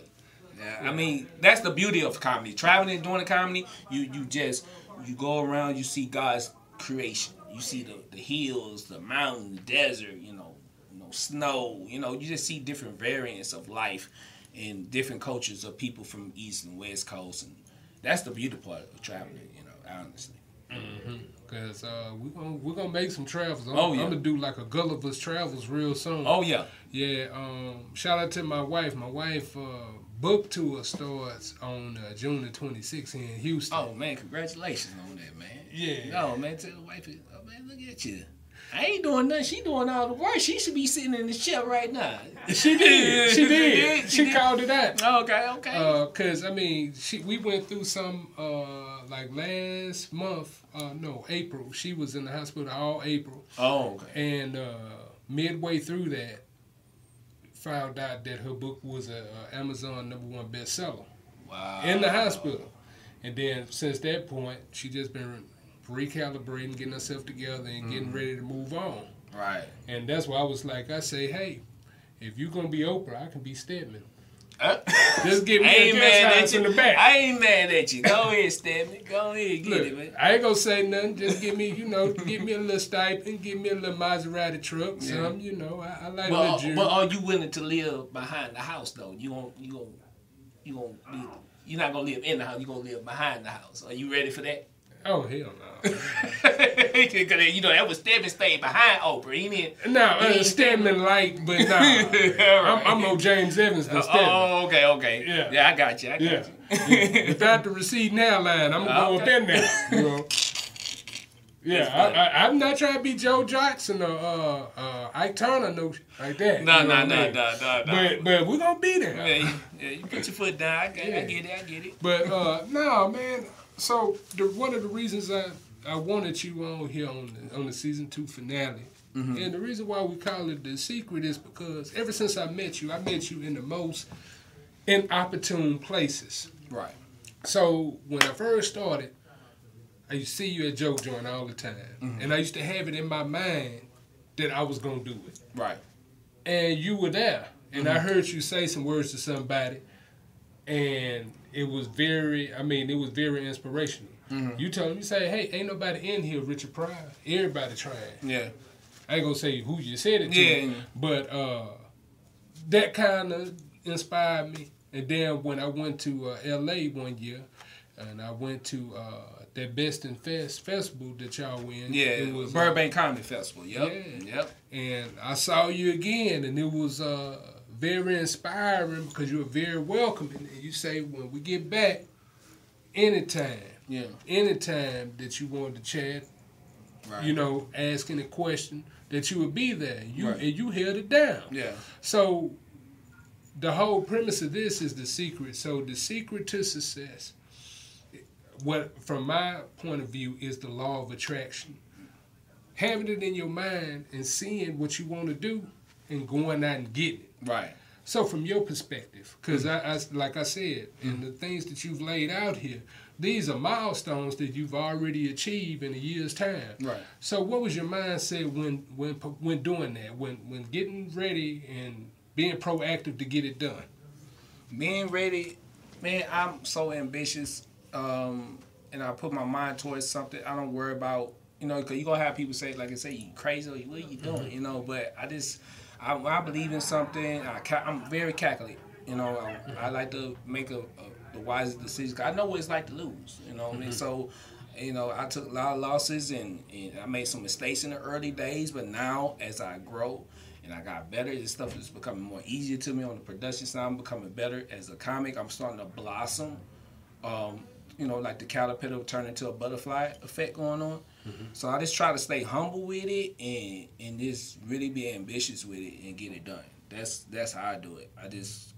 Yeah. I mean, that's the beauty of comedy. Traveling and doing a comedy, you you just you go around, you see God's creation. You see the, the hills, the mountain, the desert, you know, you know, snow, you know, you just see different variants of life and different cultures of people from East and West Coast and that's the beauty part of traveling, you know, honestly. Mm-hmm. Cause uh, we're gonna we're gonna make some travels. I'm, Oh, yeah. I'm gonna do like a Gulliver's Travels real soon. Oh, yeah. yeah. Um, shout out to my wife. My wife uh, book tour starts on uh, June the 26th in Houston. Oh man, congratulations on that, man. Yeah. Oh man, tell the wife, oh man, look at you. I ain't doing nothing. She doing all the work. She should be sitting in the chair right now. She did. She did. She called it out. Okay, okay. Uh, cause I mean, she we went through some uh like last month. Uh, no, April. She was in the hospital all April. Oh, okay. And uh, midway through that, found out that her book was a, a Amazon number one bestseller. Wow. In the hospital, and then since that point, she just been recalibrating, getting herself together, and getting Mhm. ready to move on. Right. And that's why I was like, I say, hey, if you're gonna be Oprah, I can be Stedman. Just give me I a ain't mad at you. in the back. I ain't mad at you. Go ahead, Stedman. Go ahead, get Look, it, man. I ain't gonna say nothing. Just give me, you know, give me a little stipend, give me a little Maserati truck, Yeah. some, you know. I, I like a But, little uh, but are you willing to live behind the house though? You won't. You won't. You won't. Be, you're not gonna live in the house. You're gonna live behind the house. Are you ready for that? Oh hell no! You know that was Stedman stayed behind Oprah. He didn't. No, he uh, Stedman light, but nah. I'm, I'm more James Evans Oh. Oh, okay, okay. Yeah. yeah, I got you. I got Yeah. you. Without the receding hairline, I'm gonna go up Okay. in there. You know? Yeah, I, I, I'm not trying to be Joe Jackson or uh, uh, Ike Turner, no, sh- like that. No, no, no, no, no, no. But but we're gonna be there. Yeah, you, yeah, you put your foot down. I, get- I get it. I get it. But uh, no, man. So the, one of the reasons I, I wanted you on here on the, on the season two finale, Mhm. and the reason why we call it the secret is because ever since I met you, I met you in the most inopportune places. Right. So when I first started, I used to see you at Joke Joint all the time, Mm-hmm. and I used to have it in my mind that I was gonna do it. Right. And you were there, and I Mhm. heard you say some words to somebody, and it was very. I mean, it was very inspirational. Mhm. You tell me, you say, "Hey, ain't nobody in here, Richard Pryor. Everybody trying." Yeah. I ain't gonna say who you said it to, Yeah. but uh, that kind of inspired me. And then when I went to uh, L.A. one year, and I went to uh, that Best in Fest festival that y'all win. Yeah, it was uh, Burbank Comedy Festival. Yep. Yeah. Yep. and I saw you again, and it was uh, very inspiring because you were very welcoming. And you say when we get back, anytime, Yeah. anytime that you wanted to chat, Right. you know, ask any question, that you would be there. You Right. and you held it down. Yeah. So the whole premise of this is the secret. So the secret to success, what from my point of view, is the law of attraction. Having it in your mind and seeing what you want to do and going out and getting it. Right. So from your perspective, because mm. I, I, like I said, and the things that you've laid out here, these are milestones that you've already achieved in a year's time. Right. So what was your mindset when when when doing that? When when getting ready and being proactive to get it done? being ready, man, I'm so ambitious, um, and I put my mind towards something. I don't worry about, you know, because you gonna have people say, like I say, you crazy, or what are you doing, you know? But I just, I, I believe in something. I, I'm very calculated, you know. I, I like to make a, a the wisest decision. 'Cause I know what it's like to lose. You know what I mean? Mhm. So, you know, I took a lot of losses and, and I made some mistakes in the early days. But now, as I grow and I got better, this stuff is becoming more easier to me on the production side. I'm becoming better as a comic. I'm starting to blossom. Um, you know, like the caterpillar turn into a butterfly effect going on. So I just try to stay humble with it and and just really be ambitious with it and get it done. That's that's how I do it. I just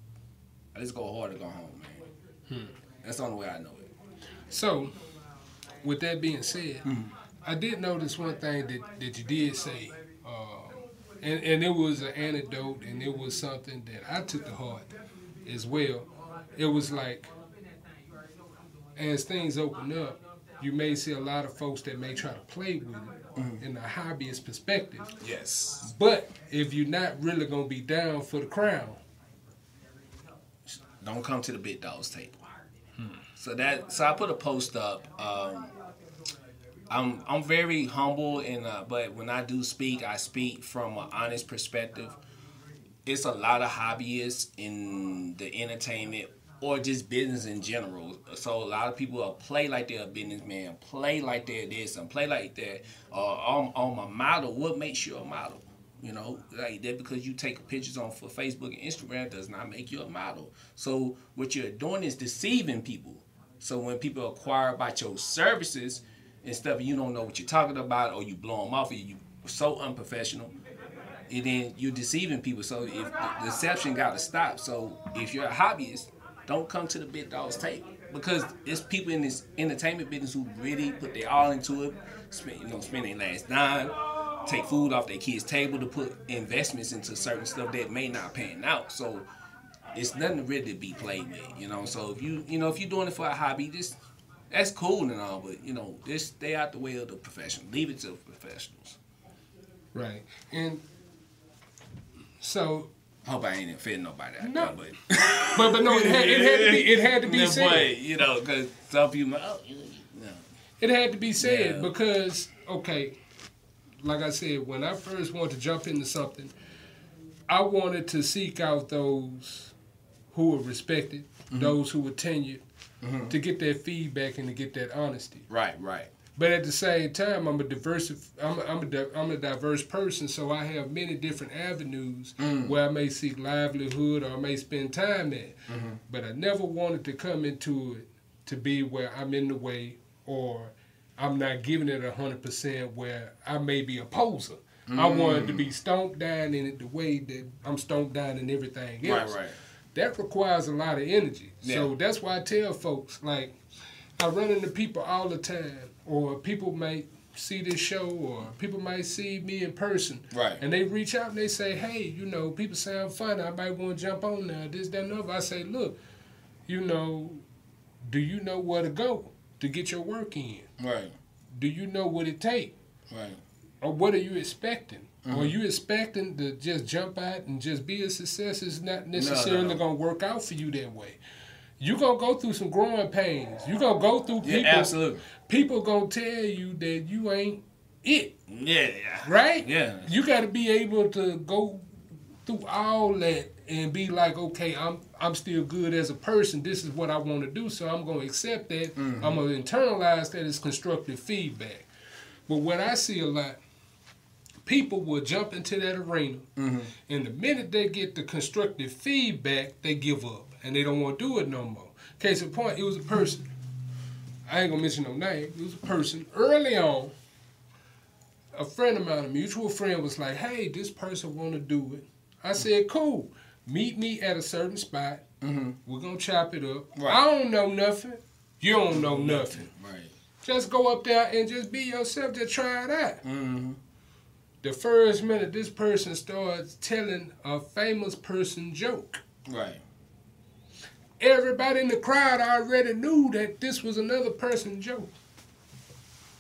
I just go hard to go home, man. Hmm. That's the only way I know it. So, with that being said, I did notice one thing that, that you did say, uh, and, and it was an anecdote, and it was something that I took to heart as well. It was like, as things open up, you may see a lot of folks that may try to play with it in a hobbyist perspective. Yes. But if you're not really gonna be down for the crown, Don't come to the big dogs table. So that so I put a post up. Um, I'm I'm very humble and uh, but when I do speak, I speak from an honest perspective. It's a lot of hobbyists in the entertainment or just business in general. So a lot of people play like they're a businessman, play like they're this, and play like that. Uh, on, on my model, what makes you a model? You know, like that because you take pictures on for Facebook and Instagram does not make you a model. So what you're doing is deceiving people. So when people acquire about your services and stuff, you don't know what you're talking about, or you blow them off, or you so unprofessional, and then you're deceiving people. So if deception got to stop. So if you're a hobbyist, don't come to the big dogs table because it's people in this entertainment business who really put their all into it, spend you know spend their last dime, take food off their kids' table to put investments into certain stuff that may not pan out. So it's nothing really to be played with, you know. So if you you know if you're doing it for a hobby, just that's cool and all, but you know just stay out the way of the professional. Leave it to the professionals. right? And so Hope I ain't offending nobody out No. there, but But- but no, it had- it had to be- it had to be said. You know, because some people, oh, no. It had to be said Yeah. because, okay, like I said, when I first wanted to jump into something, I wanted to seek out those who were respected, Mm-hmm. those who were tenured, to get that feedback and to get that honesty. Right, right. But at the same time, I'm a diverse, I'm a, I'm a, di- I'm a diverse person, so I have many different avenues Mm. where I may seek livelihood or I may spend time at. Mm-hmm. But I never wanted to come into it to be where I'm in the way or I'm not giving it hundred percent where I may be a poser. I wanted to Mm. be stoned down in it the way that I'm stoned down in everything else. right. right. That requires a lot of energy. Yeah. So that's why I tell folks like I run into people all the time, or people might see this show, or people might see me in person, Right. and they reach out and they say, "Hey, you know, people sound fun. I might want to jump on now. This, that, and other." I say, "Look, you know, do you know where to go to get your work in? Right, Do you know what it take, right. or what are you expecting?" Are Mhm. you expecting to just jump out and just be a success? Is not necessarily no. gonna work out for you that way. You're gonna go through some growing pains. You're gonna go through Yeah, people. absolutely. People gonna tell you that you ain't it, Yeah, yeah. right? Yeah. You got to be able to go through all that and be like, okay, I'm I'm still good as a person. This is what I want to do, so I'm gonna accept that. Mhm. I'm gonna internalize that as constructive feedback. But what I see a lot, people will jump into that arena, Mm-hmm. and the minute they get the constructive feedback, they give up and they don't want to do it no more. Case in point, it was a person. I ain't gonna mention no name. It was a person early on. A friend of mine, a mutual friend, was like, "Hey, this person want to do it." I said, "Cool. Meet me at a certain spot. Mm-hmm. We're gonna chop it up. Right. I don't know nothing. You don't know nothing. Right. Just go up there and just be yourself. Just try it out." Mm-hmm. The first minute this person starts telling a famous person joke, Right. everybody in the crowd already knew that this was another person joke.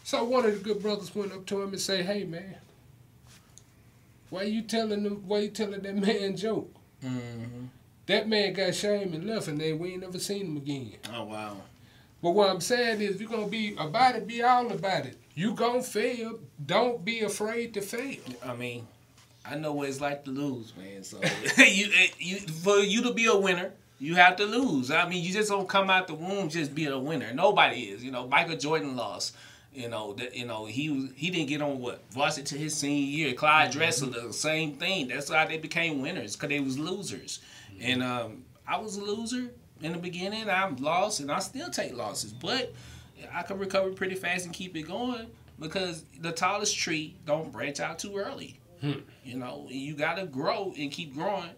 So one of the good brothers went up to him and say, "Hey man, why you telling them? Why you telling that man joke? Mm-hmm. That man got shame and left, and then we ain't never seen him again." Oh wow. But what I'm saying is, if you're gonna be about it, be all about it. You gonna fail. Don't be afraid to fail. I mean, I know what it's like to lose, man. So you, eh, you for you to be a winner, You have to lose. I mean, you just don't come out the womb just being a winner. Nobody is. You know, Michael Jordan lost. You know, that you know he was he didn't get on what varsity to his senior year. Clyde Drexler, the same thing. That's why they became winners because they was losers. And um, I was a loser in the beginning. I'm lost, and I still take losses, but I can recover pretty fast and keep it going because the tallest tree don't branch out too early. Hmm. You know, you got to grow and keep growing.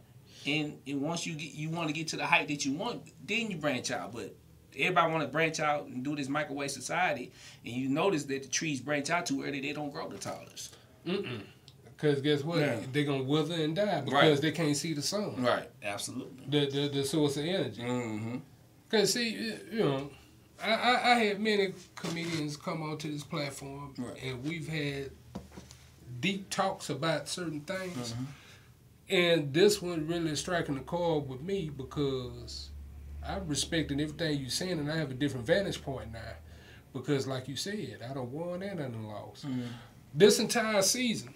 And, and once you get you want to get to the height that you want, then you branch out. But everybody want to branch out and do this microwave society, and you notice that the trees branch out too early, they don't grow the tallest. Mm-mm. Because guess what? Yeah. They're gonna wither and die because Right. they can't see the sun. Right. Absolutely. The the, the source of energy. Mm-hmm. Cause see, you know, I, I, I had many comedians come onto this platform, and we've had deep talks about certain things. And this one really striking a chord with me because I'm respecting everything you're saying, and I have a different vantage point now. Because, like you said, I don't won and I done lost. Mm-hmm. This entire season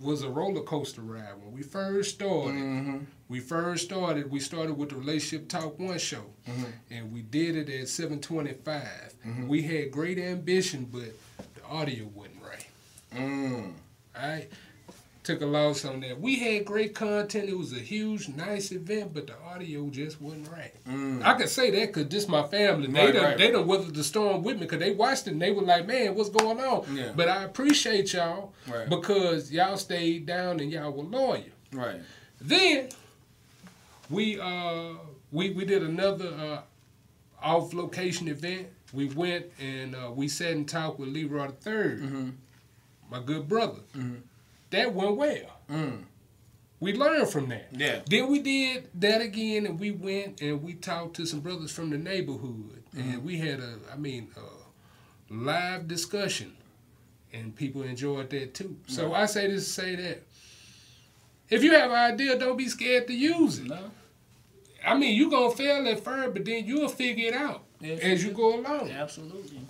was a roller coaster ride. When we first started, mm-hmm. we first started. We started with the Relationship Talk One show, mm-hmm. and we did it at 725. We had great ambition, but the audio wasn't right. Mm. All right. Took a loss on that. We had great content. It was a huge, nice event, but the audio just wasn't right. I can say that because this my family. They Right, done, right. they done weathered the storm with me because they watched it and they were like, man, what's going on? Yeah. But I appreciate y'all Right. because y'all stayed down and y'all were loyal. Right. Then we uh we we did another uh off location event. We went and uh, we sat and talked with Leroy the 3rd my good brother. That went well. Mm. We learned from that. Yeah. Then we did that again, and we went and we talked to some brothers from the neighborhood, and mm-hmm. we had a, I mean, a live discussion, and people enjoyed that too. So I say this say that if you have an idea, don't be scared to use it. No. I mean, you're gonna fail at first, but then you'll figure it out as you go along. Absolutely.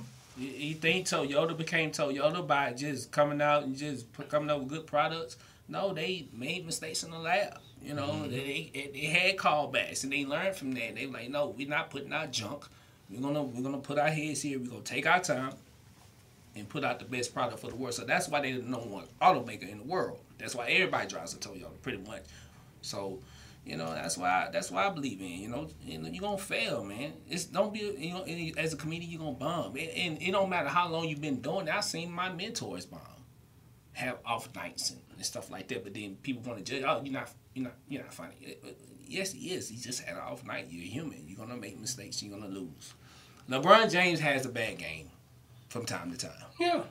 You, think Toyota became Toyota by just coming out and just coming up with good products? No, they made mistakes in the lab. You know, Mm-hmm. they, they they had callbacks and they learned from that. They like, no, we're not putting out junk. We're gonna we're gonna put our heads here. We're gonna take our time and put out the best product for the world. So that's why they're the number one automaker in the world. That's why everybody drives a Toyota, pretty much. So, you know, that's why that's why I believe in. You know, you know, you're gonna fail, man. It's don't be you know as a comedian you're gonna bomb, and, and it don't matter how long you've been doing. it. I've seen my mentors bomb, have off nights and, and stuff like that. But then people want to judge. Oh, you're not you're not you're not funny. Uh, uh, Yes, he is. He just had an off night. You're human. You're gonna make mistakes. You're gonna lose. LeBron James has a bad game from time to time, Yeah.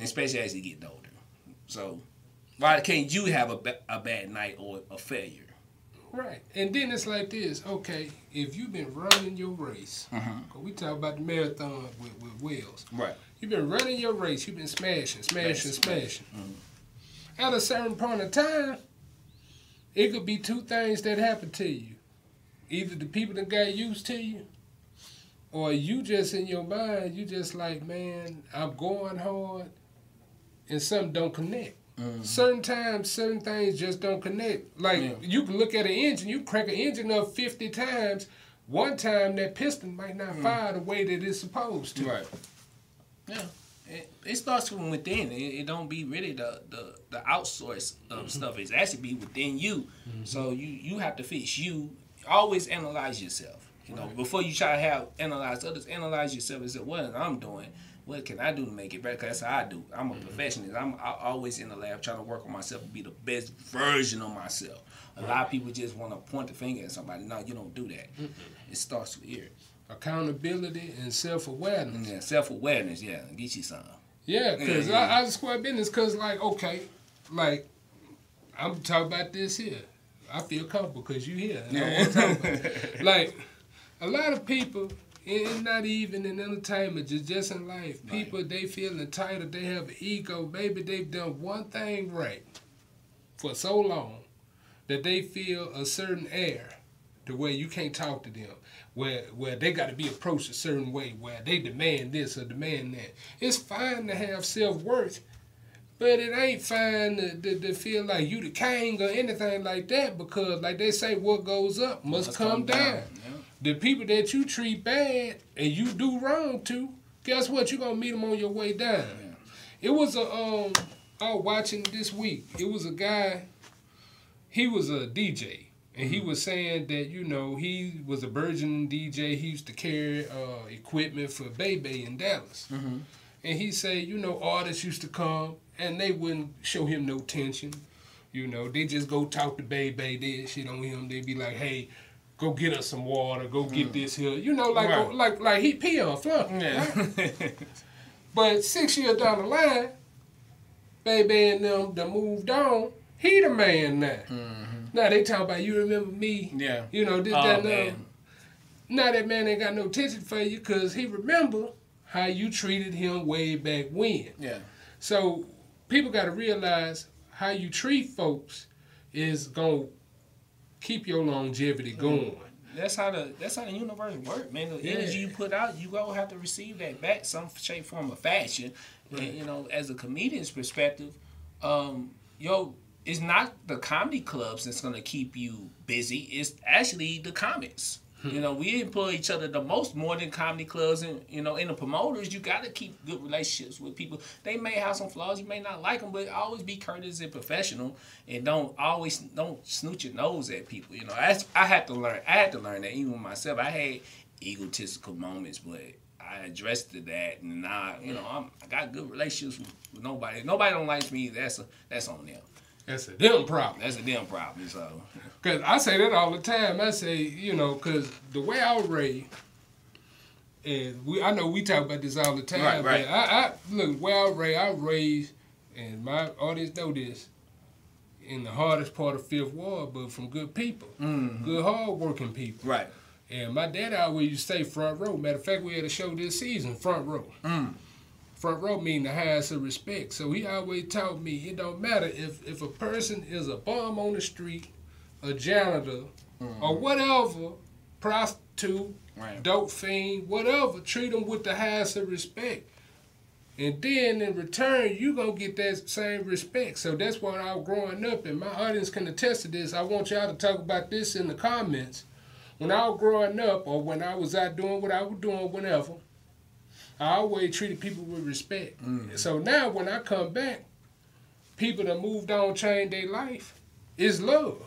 especially as he gets older. So, why can't you have a, a bad night or a failure? Right. And then it's like this. Okay, if you've been running your race. Mm-hmm. 'cause we talk about the marathon with, with Wells. Right. You've been running your race. You've been smashing, smashing, Smash, smashing. Mm-hmm. At a certain point of time, it could be two things that happen to you. Either the people that got used to you, or you just in your mind, you just like, man, I'm going hard, and something don't connect. Mm-hmm. Certain times, certain things just don't connect. Like Yeah. you can look at an engine, you crack an engine up fifty times. One time that piston might not mm. fire the way that it's supposed to. Right. Yeah. It, it starts from within. It, it don't be really the the, the outsource of mm-hmm. stuff. It's actually be within you. Mm-hmm. So you you have to fix you. Always analyze yourself. You know, before you try to have analyze others, analyze yourself and say, what I'm I doing? What can I do to make it better? 'Cause that's how I do. I'm a mm-hmm. perfectionist. I'm I, always in the lab trying to work on myself and be the best version of myself. A lot of people just want to point the finger at somebody. No, you don't do that. It starts with here. Accountability and self awareness. Yeah, self awareness. Yeah, get you some. Yeah, because Yeah, yeah. I, mm-hmm. I just square business because, like, okay, like, I'm talking about this here. I feel comfortable because you here. and I talk about it. like, a lot of people, and not even in entertainment, just, just in life, people, they feel entitled, they have an ego. Maybe they've done one thing right for so long that they feel a certain air to where you can't talk to them, where where they got to be approached a certain way, where they demand this or demand that. It's fine to have self worth, But it ain't fine to, to, to feel like you the king or anything like that because, like they say, what goes up must, Must come, come down. down, yeah. The people that you treat bad and you do wrong to, guess what? You're going to meet them on your way down. It was a, um, I was watching this week. It was a guy, he was a DJ. And he was saying that, you know, he was a burgeoning DJ. He used to carry uh, equipment for Bebe in Dallas. And he said, you know, artists used to come and they wouldn't show him no tension. You know, they just go talk to Bebe, they shit on him. They'd be like, hey, go get us some water, go get mm. this here. You know, like Right. Oh, like like he pee on Flunk. But six years down the line, Baby and them done moved on. He the man now. Mm-hmm. Now they talk about you remember me. Yeah. You know, this, Oh, that, and man. that. Now that man ain't got no attention for you because he remember how you treated him way back when. Yeah. So people got to realize how you treat folks is going to keep your longevity going. That's how the that's how the universe works, man. The Yeah. energy you put out, you gonna have to receive that back, some shape, form, or fashion. And you know, as a comedian's perspective, um, yo, it's not the comedy clubs that's gonna keep you busy. It's actually the comics. You know, we employ each other the most more than comedy clubs, and you know, in the promoters, you got to keep good relationships with people. They may have some flaws, you may not like them, but always be courteous and professional, and don't always don't snoot your nose at people. You know, that's, I had to learn. I had to learn that even myself. I had egotistical moments, but I addressed to that, and now you know I'm, I got good relationships with, with nobody. If nobody don't like me. That's a that's on them. That's a them problem. That's a them problem. So Cause I say that all the time. I say, you know, cause the way I was raised, and we, I know we talk about this all the time. Right, right. But I, I look where I was raised. I was raised, and my audience know this, in the hardest part of Fifth Ward, but from good people, mm-hmm. good hard-working people. Right. And my dad always used to say front row. Matter of fact, we had a show this season, front row. Mm. Front row mean the highest of respect. So he always taught me it don't matter if if a person is a bum on the street, a janitor, mm-hmm. or whatever, prostitute, Right. dope fiend, whatever, treat them with the highest of respect. And then in return, you gonna get that same respect. So that's why I was growing up, and my audience can attest to this. I want y'all to talk about this in the comments. When I was growing up, or when I was out doing what I was doing, whenever, I always treated people with respect. Mm. So now when I come back, people that moved on, changed their life, is love.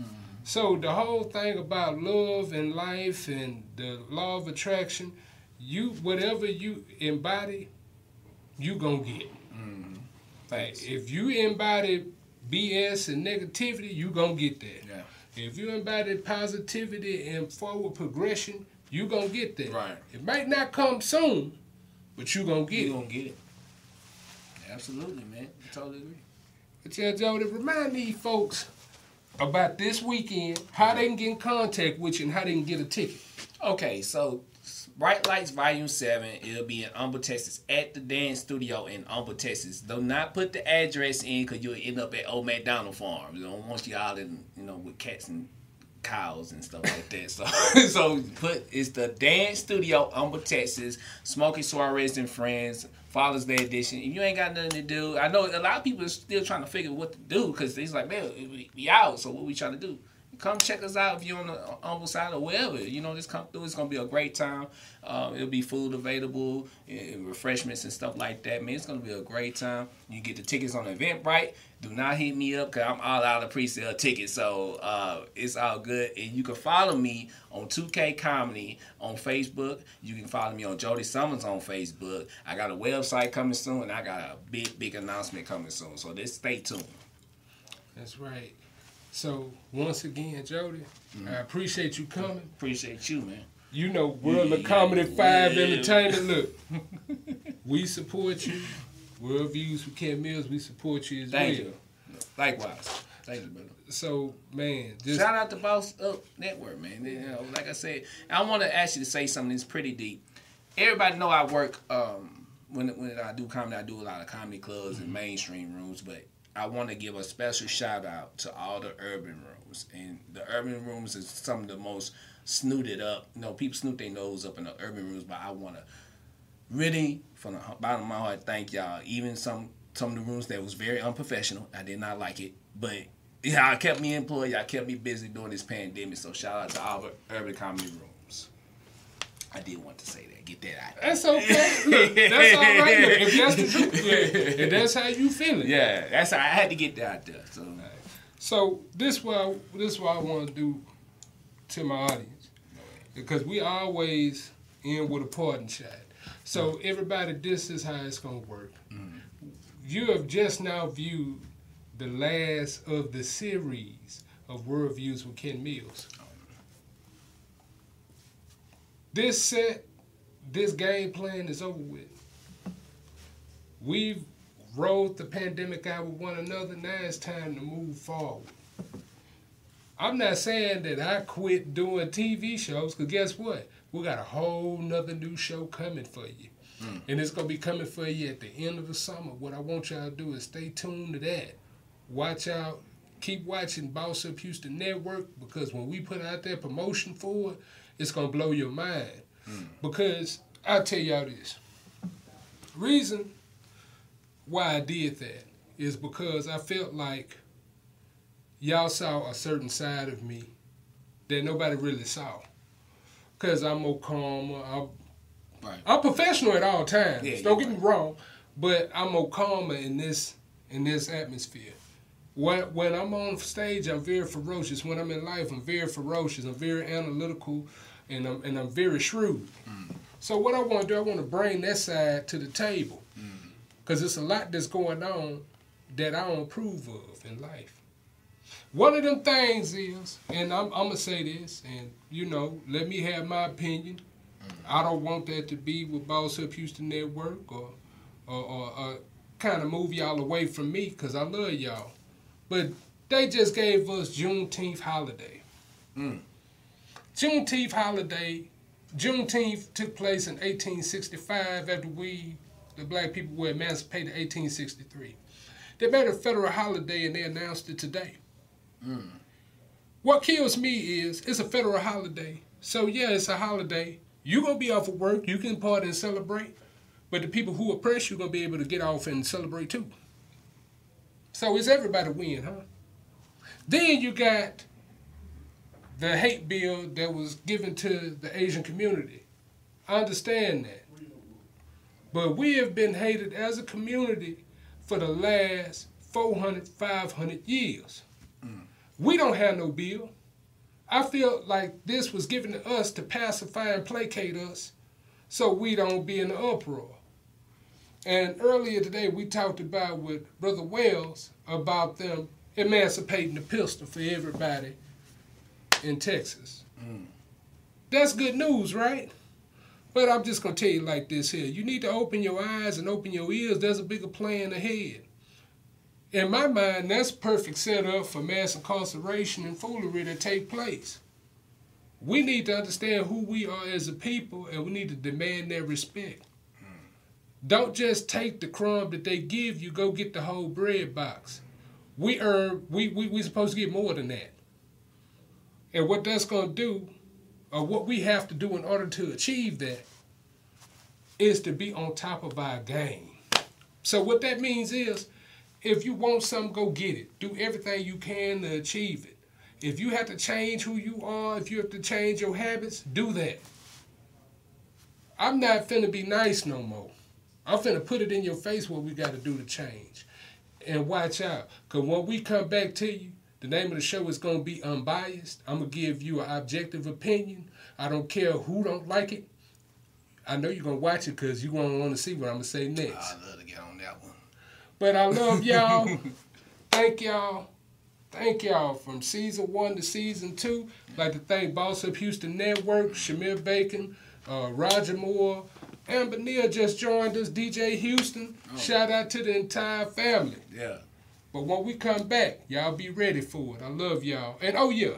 Mm. So the whole thing about love and life and the law of attraction, you whatever you embody, you gonna get. Mm. thanks. If you embody BS and negativity, you gonna get that. Yeah. If you embody positivity and forward progression, you gonna get that. Right. It might not come soon, but you gonna get You it. gonna get it. Absolutely, man. I totally agree. But yeah, Joe, to remind these folks about this weekend, how they can get in contact with you and how they can get a ticket. Okay, so Bright Lights Volume 7, it'll be in Humble, Texas, at the dance studio in Humble, Texas. Do not put the address in because you'll end up at Old McDonald Farm. You don't want you all in, you know, with cats and cows and stuff like that. So, so put it's the dance studio, Humble, Texas, Smokey Suarez and Friends, Father's Day edition. If you ain't got nothing to do, I know a lot of people are still trying to figure what to do because it's like, man, we, we out. So what we trying to do? Come check us out if you're on the humble side or wherever. You know, just come through. It's gonna be a great time. Um, it'll be food available, and refreshments and stuff like that. Man, it's gonna be a great time. You get the tickets on Eventbrite. Do not hit me up because I'm all out of pre-sale tickets. So uh, it's all good. And you can follow me on 2K Comedy on Facebook. You can follow me on Jody Summers on Facebook. I got a website coming soon, and I got a big, big announcement coming soon. So just stay tuned. That's right. So once again, Jody, I appreciate you coming. Appreciate you, man. You know, World of Yeah, Comedy Five yeah. Entertainment. Look, we support you. World Views with Ken Mills, we support you as Thank well. you. Likewise. Thank you, brother. So man, just Shout out to Boss Up Network, man. You know, like I said, I want to ask you to say something that's pretty deep. Everybody know I work um, when when I do comedy. I do a lot of comedy clubs and mainstream rooms, but I want to give a special shout out to all the urban rooms. And the urban rooms is some of the most snooted up. You know, people snoot their nose up in the urban rooms, but I want to really, from the bottom of my heart, thank y'all. Even some some of the rooms that was very unprofessional. I did not like it, but yeah, I kept me employed. Y'all kept me busy during this pandemic. So shout out to all the urban comedy rooms. I did want to say that. Get that out. That's okay. Look, that's all right. Look, if that's the truth, yeah, if that's how you feeling. Yeah, that's how I had to get that out there. So, So this what this is what I want to do to my audience because we always end with a parting shot. So everybody, this is how it's gonna work. Mm-hmm. You have just now viewed the last of the series of Worldviews with Ken Mills. This set, this game plan is over with. We've rode the pandemic out with one another. Now it's time to move forward. I'm not saying that I quit doing TV shows, because guess what? We got a whole nother new show coming for you. Hmm. And it's gonna be coming for you at the end of the summer. What I want y'all to do is stay tuned to that. Watch out, keep watching Boss Up Houston Network because when we put out that promotion for it, it's gonna blow your mind. Hmm. Because I'll tell y'all this. Reason why I did that is because I felt like y'all saw a certain side of me that nobody really saw. Cause I'm more calm. I'm, I'm professional at all times. Yeah, Don't get me wrong, but I'm more calmer in this in this atmosphere. When when I'm on stage, I'm very ferocious. When I'm in life, I'm very ferocious. I'm very analytical, and I'm and I'm very shrewd. Mm. So what I want to do, I want to bring that side to the table, mm. because it's a lot that's going on that I don't approve of in life. One of them things is, and I'm, I'm gonna say this, and you know, let me have my opinion. Mm. I don't want that to be with Boss Up Houston Network or, or, or, or kind of move y'all away from me, cause I love y'all. But they just gave us Juneteenth holiday. Mm. Juneteenth holiday, Juneteenth took place in 1865 after we, the black people, were emancipated in 1863. They made a federal holiday and they announced it today. What kills me is it's a federal holiday. So yeah, it's a holiday. You're gonna be off of work, you can party and celebrate, but the people who oppress you gonna be able to get off and celebrate too. So it's everybody win, huh? Then you got the hate bill that was given to the Asian community. I understand that. But we have been hated as a community for the last 400, 500 years. We don't have no bill. I feel like this was given to us to pacify and placate us so we don't be in the uproar. And earlier today, we talked about with Brother Wells about them emancipating the pistol for everybody in Texas. Mm. That's good news, right? But I'm just gonna tell you like this here. You need to open your eyes and open your ears. There's a bigger plan ahead. In my mind, that's perfect setup for mass incarceration and foolery to take place. We need to understand who we are as a people and we need to demand their respect. Don't just take the crumb that they give you, go get the whole bread box. We earn we we we supposed to get more than that. And what that's gonna do, or what we have to do in order to achieve that, is to be on top of our game. So what that means is, if you want something, go get it. Do everything you can to achieve it. If you have to change who you are, if you have to change your habits, do that. I'm not finna be nice no more. I'm finna put it in your face what we gotta do to change. And watch out, cause when we come back to you, the name of the show is gonna be unbiased. I'm gonna give you an objective opinion. I don't care who don't like it. I know you're gonna watch it because you're gonna want to see what I'm gonna say next. I love to get on. But I love y'all. Thank y'all. Thank y'all from season one to season two. I'd like to thank Boss Up Houston Network, Shamir Bacon, uh, Roger Moore, Amber Neal just joined us, DJ Houston. Shout out to the entire family. Yeah. But when we come back, y'all be ready for it. I love y'all. And oh yeah,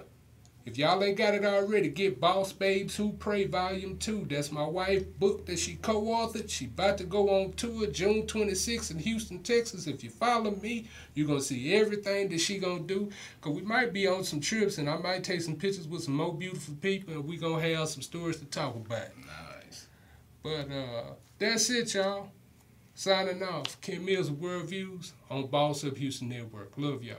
if y'all ain't got it already, get Boss Babes Who Pray Volume 2. That's my wife book that she co-authored. She about to go on tour June 26th in Houston, Texas. If you follow me, you're gonna see everything that she gonna do. Cause we might be on some trips and I might take some pictures with some more beautiful people and we gonna have some stories to talk about. Nice. But uh that's it, y'all. Signing off. Ken Mills with World Views on Boss Up Houston Network. Love y'all.